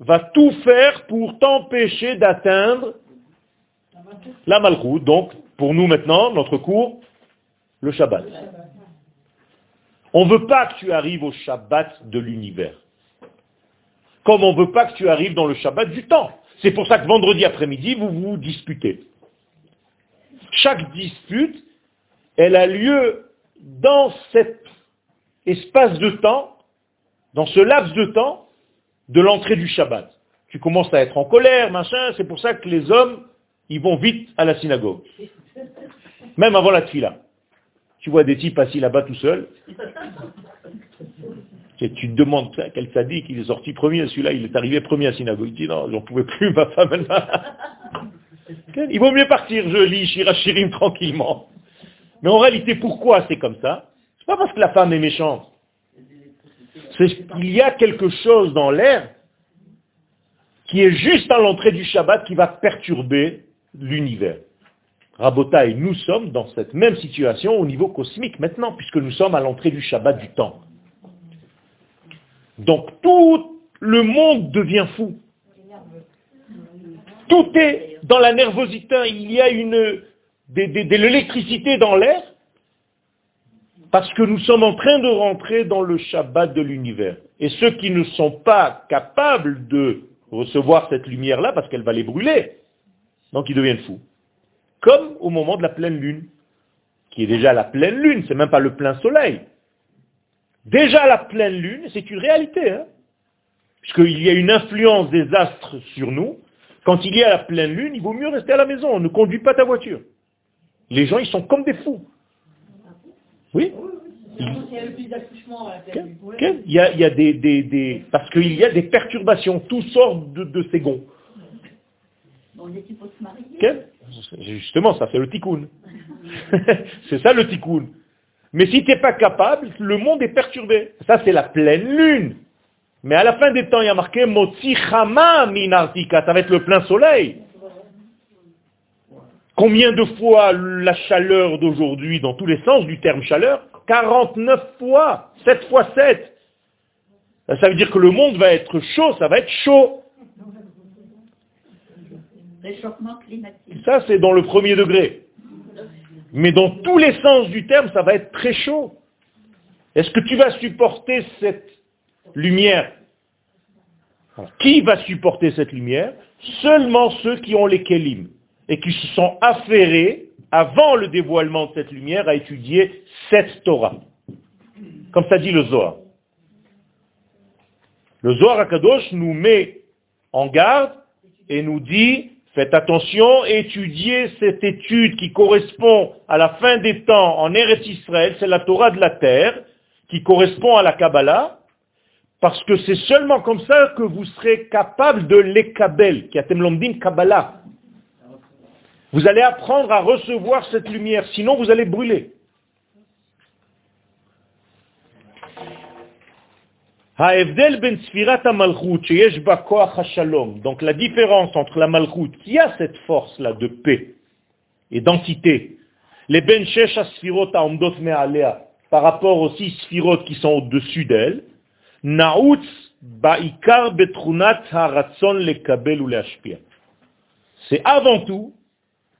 va tout faire pour t'empêcher d'atteindre la malchut. Donc pour nous maintenant, notre cours, le Shabbat. On ne veut pas que tu arrives au Shabbat de l'univers. Comme on ne veut pas que tu arrives dans le Shabbat du temps. C'est pour ça que vendredi après-midi, vous vous disputez. Chaque dispute, elle a lieu dans cet espace de temps, dans ce laps de temps de l'entrée du Shabbat. Tu commences à être en colère, machin, c'est pour ça que les hommes, ils vont vite à la synagogue. Même avant la tfila. Tu vois des types assis là-bas tout seuls. Tu te demandes quel sadique, il est sorti premier, celui-là, il est arrivé premier à la synagogue. Il dit non, j'en pouvais plus, ma femme, elle il vaut mieux partir, je lis Shirachirim tranquillement. Mais en réalité, pourquoi c'est comme ça? C'est pas parce que la femme est méchante. Qu'il y a quelque chose dans l'air qui est juste à l'entrée du Shabbat qui va perturber l'univers. Rabotaï, nous sommes dans cette même situation au niveau cosmique maintenant, puisque nous sommes à l'entrée du Shabbat du temps. Donc tout le monde devient fou. Tout est dans la nervosité. Il y a de, l'électricité dans l'air parce que nous sommes en train de rentrer dans le Shabbat de l'univers. Et ceux qui ne sont pas capables de recevoir cette lumière-là, parce qu'elle va les brûler, donc ils deviennent fous. Comme au moment de la pleine lune, qui est déjà la pleine lune, c'est même pas le plein soleil. Déjà la pleine lune, c'est une réalité, hein puisqu'il y a une influence des astres sur nous, quand il y a la pleine lune, il vaut mieux rester à la maison, ne conduis pas ta voiture. Les gens, ils sont comme des fous. Oui il y a, il y a des, des, parce qu'il y a des perturbations, tout sort de, de ces gonds. Justement, ça fait le tikkun. c'est ça le tikkun. Mais si tu n'es pas capable, le monde est perturbé. Ça, c'est la pleine lune. Mais à la fin des temps, il y a marqué Motzi Chama Minartika, ça va être le plein soleil. Combien de fois la chaleur d'aujourd'hui, dans tous les sens du terme chaleur? 49 fois, 7 fois 7. Ça veut dire que le monde va être chaud, ça va être chaud. Réchauffement climatique. Ça, c'est dans le premier degré. Mais dans tous les sens du terme, ça va être très chaud. Est-ce que tu vas supporter cette lumière? qui va supporter cette lumière? Seulement ceux qui ont les kelim et qui se sont affairés avant le dévoilement de cette lumière à étudier cette Torah. Comme ça dit le Zohar. Le Zohar Akadosh nous met en garde et nous dit, faites attention, étudiez cette étude qui correspond à la fin des temps en Eretz Israël, c'est la Torah de la terre, qui correspond à la Kabbalah, parce que c'est seulement comme ça que vous serez capable de l'ekabel, qui a Kabbalah. Vous allez apprendre à recevoir cette lumière, sinon vous allez brûler. Ben Donc la différence entre la malchut, qui a cette force-là de paix et d'entité, les ben par rapport aux six sphirotes qui sont au-dessus d'elle, c'est avant tout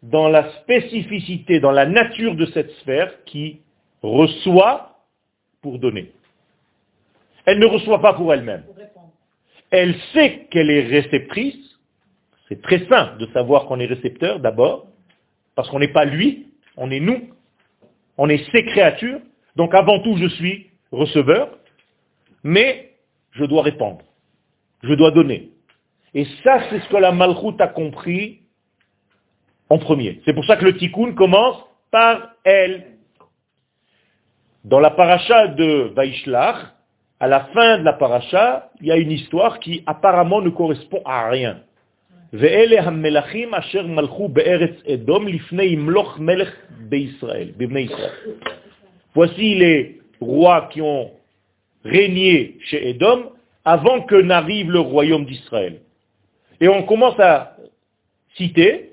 dans la spécificité, dans la nature de cette sphère qui reçoit pour donner. Elle ne reçoit pas pour elle-même. Elle sait qu'elle est réceptrice. C'est très simple de savoir qu'on est récepteur d'abord, parce qu'on n'est pas lui, on est nous. On est ses créatures. Donc avant tout, je suis receveur mais je dois répondre. Je dois donner. Et ça, c'est ce que la Malchut a compris en premier. C'est pour ça que le tikkun commence par elle. Dans la paracha de Vaishlach, à la fin de la paracha, il y a une histoire qui apparemment ne correspond à rien. Voici les rois qui ont régné chez Édom avant que n'arrive le royaume d'Israël. Et on commence à citer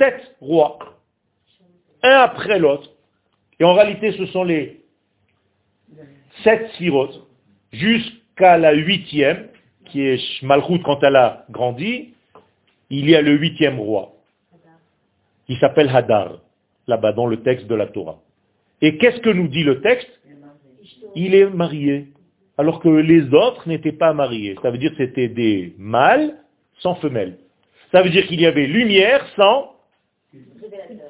sept rois, un après l'autre. Et en réalité, ce sont les sept sirotes, jusqu'à la huitième, qui est Shmalchut quand elle a grandi, il y a le huitième roi, qui s'appelle Hadar, là-bas dans le texte de la Torah. Et qu'est-ce que nous dit le texte? Il est marié, alors que les autres n'étaient pas mariés. Ça veut dire que c'était des mâles sans femelles. Ça veut dire qu'il y avait lumière sans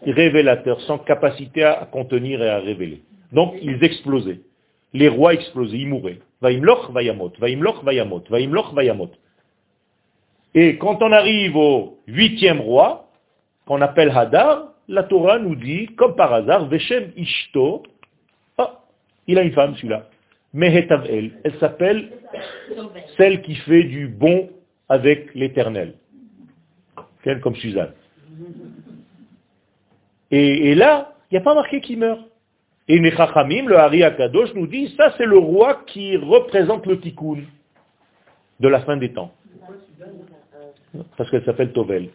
révélateur, sans capacité à contenir et à révéler. Donc ils explosaient. Les rois explosaient, ils mouraient. Vaimloch, vayamot, vaimloch, vayamot, vaimloch, vayamot. Et quand on arrive au huitième roi, qu'on appelle Hadar, la Torah nous dit, comme par hasard, Veshem Ishto, ah, il a une femme celui-là, Mehetavel, elle s'appelle celle qui fait du bon avec l'éternel. Comme Suzanne. Et, là, il n'y a pas marqué qui meurt. Et Nechachamim, le Hari Akadosh, nous dit, ça c'est le roi qui représente le tikkun de la fin des temps. Parce qu'elle s'appelle Tovel.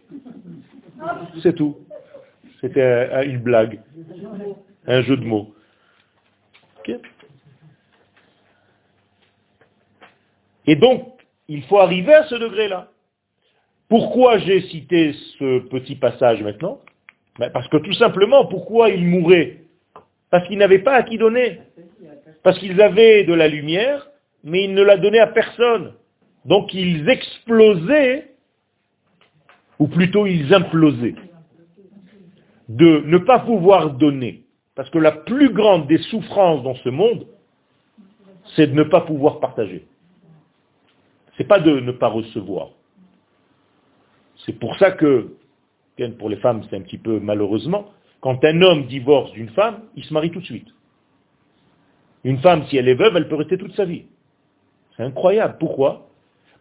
C'est tout. C'était une blague, un jeu de mots. Et donc, il faut arriver à ce degré-là. Pourquoi j'ai cité ce petit passage maintenant? Ben, Parce que tout simplement, pourquoi ils mouraient Parce qu'ils n'avaient pas à qui donner. Parce qu'ils avaient de la lumière, mais ils ne la donnaient à personne. Donc ils explosaient, ou plutôt ils implosaient, de ne pas pouvoir donner. Parce que la plus grande des souffrances dans ce monde, c'est de ne pas pouvoir partager. C'est pas de ne pas recevoir. C'est pour ça que, pour les femmes, c'est un petit peu malheureusement, quand un homme divorce d'une femme, il se marie tout de suite. Une femme, si elle est veuve, elle peut rester toute sa vie. C'est incroyable. Pourquoi?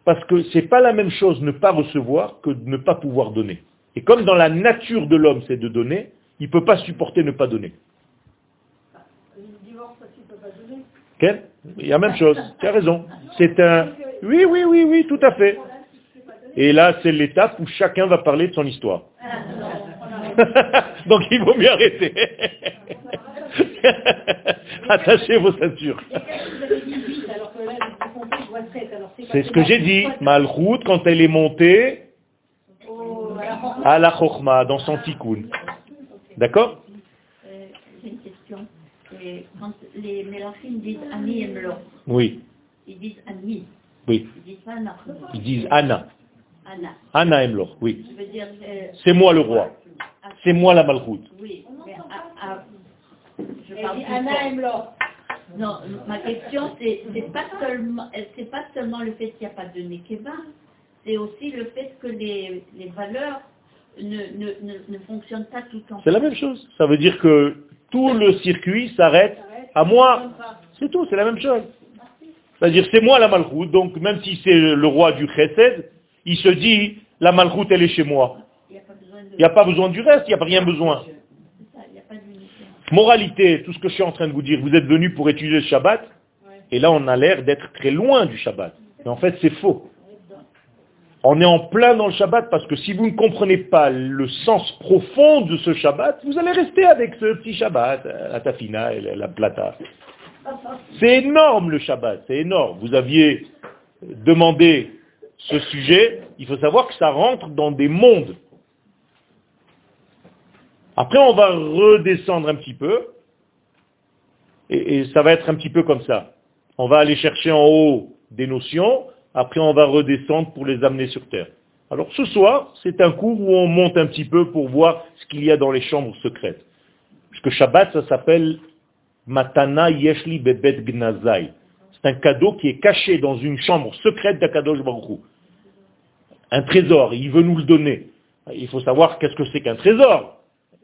Parce que c'est pas la même chose ne pas recevoir que de ne pas pouvoir donner. Et comme dans la nature de l'homme, c'est de donner, il ne peut pas supporter ne pas donner. Quel Il y a la même chose. Tu as raison. C'est un. Oui, oui, oui, oui, tout à fait. Et là, c'est l'étape où chacun va parler de son histoire. Donc il vaut mieux arrêter. Attachez vos ceintures. C'est ce que j'ai dit. Malchut, quand elle est montée à la Chokhma, dans son tikkun. D'accord? J'ai une question. Quand les Mélachim disent Ani et oui. ils disent Ani. Oui. Ils disent Anna. Ils disent Anna. Anna. Anna Emloch, oui. Euh, c'est moi le roi. C'est moi la malchoute. Oui, mais à, à, je parle Anna Emloch. Non, ma question, c'est pas seulement, c'est pas seulement le fait qu'il n'y a pas de Nekeba, c'est aussi le fait que les, les valeurs ne, ne, ne, ne, fonctionnent pas tout le temps. C'est la même chose. Ça veut dire que tout le circuit s'arrête à moi. C'est tout, c'est la même chose. C'est-à-dire, c'est moi la malchoute, donc même si c'est le roi du chesed, il se dit, la malchoute, elle est chez moi. Il n'y a pas besoin du reste, il n'y a pas rien besoin. Moralité, tout ce que je suis en train de vous dire, vous êtes venu pour étudier le Shabbat, et là on a l'air d'être très loin du Shabbat. Mais en fait, c'est faux. On est en plein dans le Shabbat parce que si vous ne comprenez pas le sens profond de ce Shabbat, vous allez rester avec ce petit Shabbat, la tafina et la plata. C'est énorme le Shabbat, c'est énorme. Vous aviez demandé ce sujet, il faut savoir que ça rentre dans des mondes. Après, on va redescendre un petit peu, et, ça va être un petit peu comme ça. On va aller chercher en haut des notions, après on va redescendre pour les amener sur terre. Alors ce soir, c'est un cours où on monte un petit peu pour voir ce qu'il y a dans les chambres secrètes. Puisque Shabbat, ça s'appelle Matana Yeshli Bebet Gnazai. C'est un cadeau qui est caché dans une chambre secrète d'Akadosh Baruch Un trésor, il veut nous le donner. Il faut savoir qu'est-ce que c'est qu'un trésor.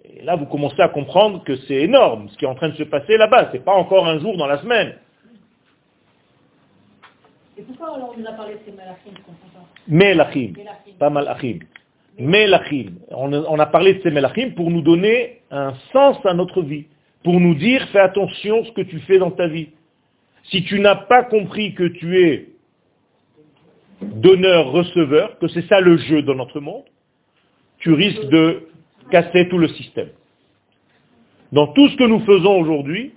Et là, vous commencez à comprendre que c'est énorme ce qui est en train de se passer là-bas. Ce n'est pas encore un jour dans la semaine. Et pourquoi on nous a parlé de ces malachim Melachim, pas malachim. Melachim. On a parlé de ces melachim pour nous donner un sens à notre vie. pour nous dire fais attention à ce que tu fais dans ta vie. Si tu n'as pas compris que tu es donneur-receveur, que c'est ça le jeu dans notre monde, tu risques de casser tout le système. Dans tout ce que nous faisons aujourd'hui,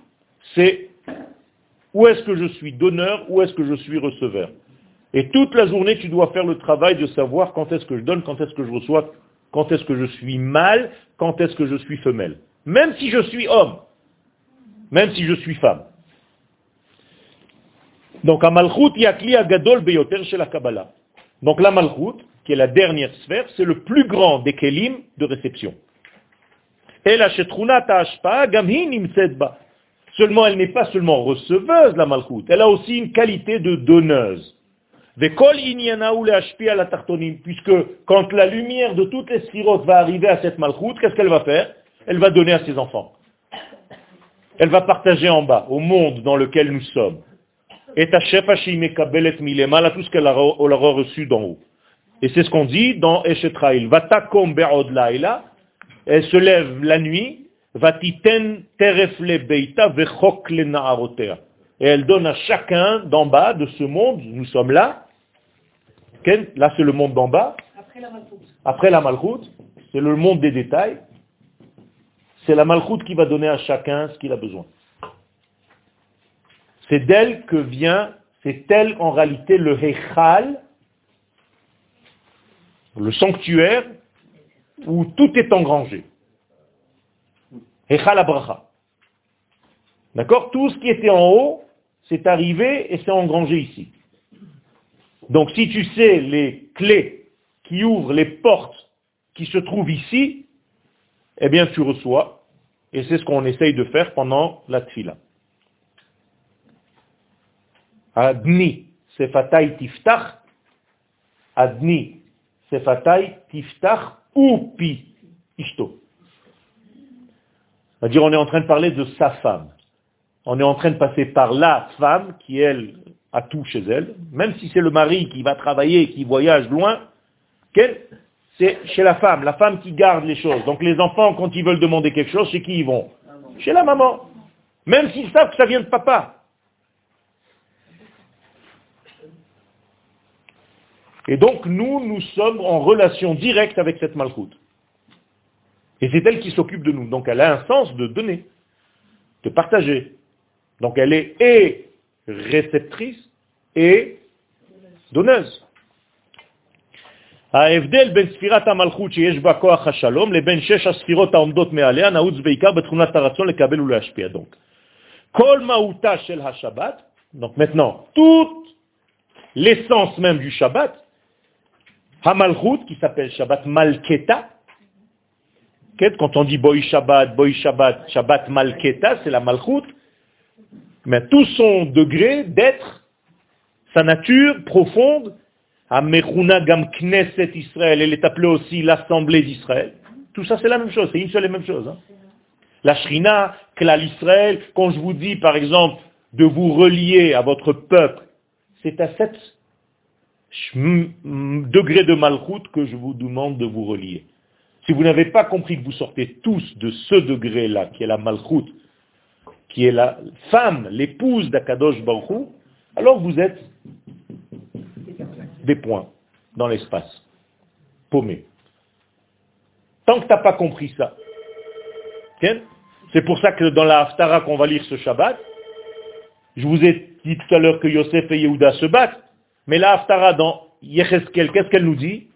c'est où est-ce que je suis donneur, où est-ce que je suis receveur. Et toute la journée, tu dois faire le travail de savoir quand est-ce que je donne, quand est-ce que je reçois, quand est-ce que je suis mâle, quand est-ce que je suis femelle. Même si je suis homme, même si je suis femme. Donc, Yakli Agadol Beyoter chez la Kabbalah. Donc, la Malchut, qui est la dernière sphère, c'est le plus grand des Kelim de réception. Et la Gamhin. Seulement, elle n'est pas seulement receveuse, la Malchut, elle a aussi une qualité de donneuse. Puisque quand la lumière de toutes les sphirotes va arriver à cette malchoute, qu'est-ce qu'elle va faire? Elle va donner à ses enfants. Elle va partager en bas, au monde dans lequel nous sommes. Et ta tout ce qu'elle aura reçu d'en haut. Et c'est ce qu'on dit dans Eshetrail. Vatakom be'od laila, elle se lève la nuit, vatiten terefle beita vechok le Et elle donne à chacun d'en bas de ce monde, nous sommes là, là c'est le monde d'en bas, après la malchoute, c'est le monde des détails, c'est la malchoute qui va donner à chacun ce qu'il a besoin. C'est d'elle que vient, c'est elle en réalité le Hechal, le sanctuaire où tout est engrangé. Hechal Abraha. D'accord? Tout ce qui était en haut, c'est arrivé et c'est engrangé ici. Donc si tu sais les clés qui ouvrent les portes qui se trouvent ici, eh bien tu reçois. Et c'est ce qu'on essaye de faire pendant la tfila. Adni sefatai tiftach. Adni sefatai tiftach pi ishto. C'est-à-dire on est en train de parler de sa femme. On est en train de passer par la femme qui, elle, a tout chez elle, même si c'est le mari qui va travailler, qui voyage loin, c'est chez la femme, la femme qui garde les choses. Donc les enfants, quand ils veulent demander quelque chose, chez qui ils vont Chez la maman. Même s'ils savent que ça vient de papa. Et donc nous, nous sommes en relation directe avec cette malchoute. Et c'est elle qui s'occupe de nous. Donc elle a un sens de donner, de partager. Donc elle est et réceptrice et donneuse. ההבדל בין ספירת המלכות שיש בה כוח השלום לבין שש הספירות העומדות מעליה נעוץ בעיקר בתכונת הרצון לקבל ולהשפיע. Donc, כל מהותה של השבת, donc maintenant, toute l'essence même du Shabbat, Hamalchut, qui s'appelle Shabbat Malketa, quand on dit Boy Shabbat, Boy Shabbat, Shabbat Malketa, c'est la Malchut, mais tout son degré d'être, sa nature profonde, Amechuna Gam Knesset Israël, elle est appelée aussi l'Assemblée d'Israël. Tout ça c'est la même chose, c'est une seule et même chose. Hein. La Shrina, Klal Israël, quand je vous dis par exemple de vous relier à votre peuple, c'est à cet degré de malchoute que je vous demande de vous relier. Si vous n'avez pas compris que vous sortez tous de ce degré-là, qui est la malchoute, qui est la femme, l'épouse d'Akadosh Baruch alors vous êtes des points dans l'espace, paumés. Tant que tu n'as pas compris ça, c'est pour ça que dans la Haftara qu'on va lire ce Shabbat, je vous ai dit tout à l'heure que Yosef et Yehuda se battent, mais la Haftara dans Yecheskel, qu'est-ce qu'elle nous dit?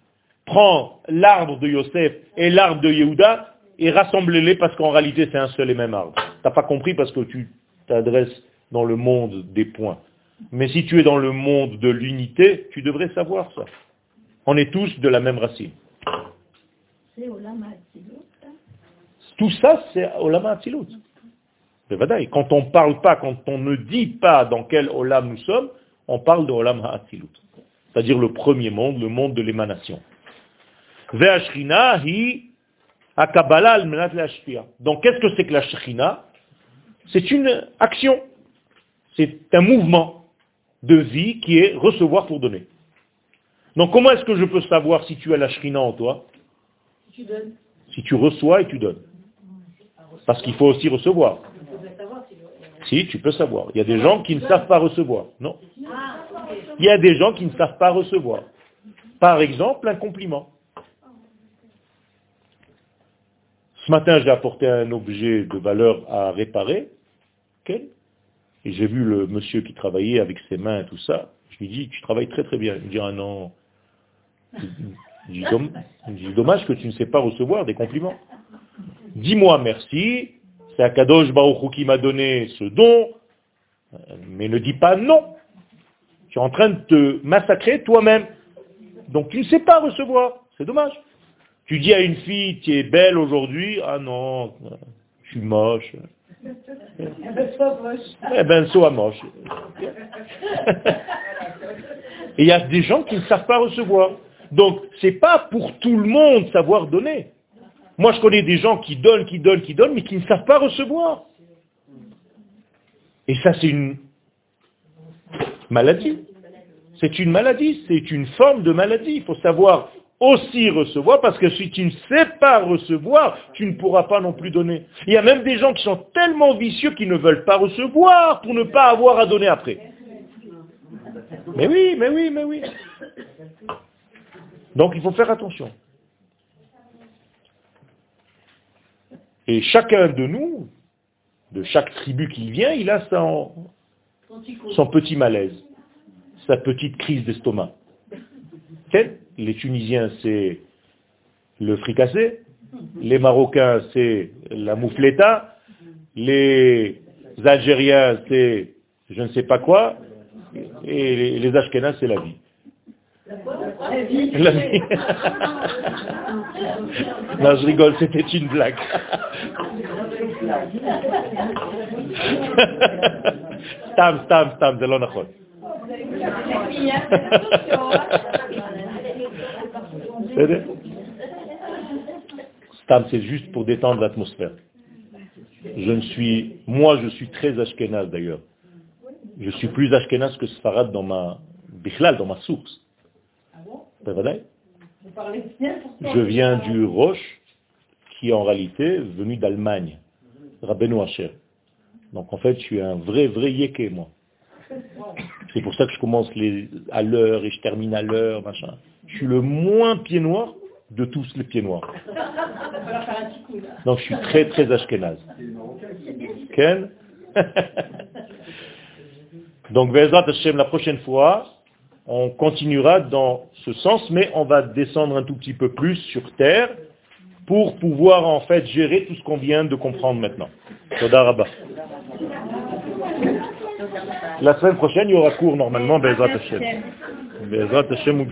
Prends l'arbre de Yosef et l'arbre de Yehuda et rassemblez-les parce qu'en réalité c'est un seul et même arbre. Tu n'as pas compris parce que tu t'adresses dans le monde des points. Mais si tu es dans le monde de l'unité, tu devrais savoir ça. On est tous de la même racine. Tout ça, c'est Olama Atzilut. Quand on ne parle pas, quand on ne dit pas dans quel Olam nous sommes, on parle de Olam Ha'atzilut. C'est-à-dire le premier monde, le monde de l'émanation. hi donc qu'est-ce que c'est que la Shekhinah C'est une action, c'est un mouvement de vie qui est recevoir pour donner. Donc comment est-ce que je peux savoir si tu as la Shekhinah en toi? Si tu donnes. Si tu reçois et tu donnes. Parce qu'il faut aussi recevoir. Si, tu peux savoir. Il y a des gens qui ne savent pas recevoir. Non. Il y a des gens qui ne savent pas recevoir. Par exemple, un compliment. Ce matin, j'ai apporté un objet de valeur à réparer. Et j'ai vu le monsieur qui travaillait avec ses mains et tout ça. Je lui dis, tu travailles très très bien. Il me dit, ah non. Je dis, dommage que tu ne sais pas recevoir des compliments. Dis-moi merci, c'est Akadosh Baruch qui m'a donné ce don, mais ne dis pas non. Tu es en train de te massacrer toi-même. Donc tu ne sais pas recevoir. C'est dommage. Tu dis à une fille, tu es belle aujourd'hui, ah non, je suis moche. Eh ben, sois moche. Et il y a des gens qui ne savent pas recevoir. Donc, c'est pas pour tout le monde savoir donner. Moi, je connais des gens qui donnent, qui donnent, qui donnent, mais qui ne savent pas recevoir. Et ça, c'est une maladie. C'est une maladie, c'est une forme de maladie. Il faut savoir aussi recevoir, parce que si tu ne sais pas recevoir, tu ne pourras pas non plus donner. Il y a même des gens qui sont tellement vicieux qu'ils ne veulent pas recevoir pour ne pas avoir à donner après. Mais oui, mais oui, mais oui. Donc il faut faire attention. Et chacun de nous, de chaque tribu qui vient, il a son, petit malaise, sa petite crise d'estomac les Tunisiens, c'est le fricassé, les Marocains, c'est la moufleta, les Algériens, c'est je ne sais pas quoi, et les, Ashkenaz, c'est la vie. La vie. non, je rigole, c'était une blague. stam, stam, stam, c'est l'onachon. Stam, c'est juste pour détendre l'atmosphère. Je ne suis, moi je suis très ashkenaz d'ailleurs. Je suis plus ashkenaz que Sfarad dans ma, bichlal, dans ma source. Je viens du Roche, qui est en réalité venu d'Allemagne, Rabbeinu Hacher. Donc en fait, je suis un vrai, vrai yéké, moi. C'est pour ça que je commence les, à l'heure et je termine à l'heure, machin. Je suis le moins pied noir de tous les pieds noirs. Donc je suis très très ashkenaz. Ken? Donc Bezrat Hashem, la prochaine fois, on continuera dans ce sens, mais on va descendre un tout petit peu plus sur terre pour pouvoir en fait gérer tout ce qu'on vient de comprendre maintenant. Sodaraba. La semaine prochaine, il y aura cours normalement, Bezrat Hashem. Hashem ou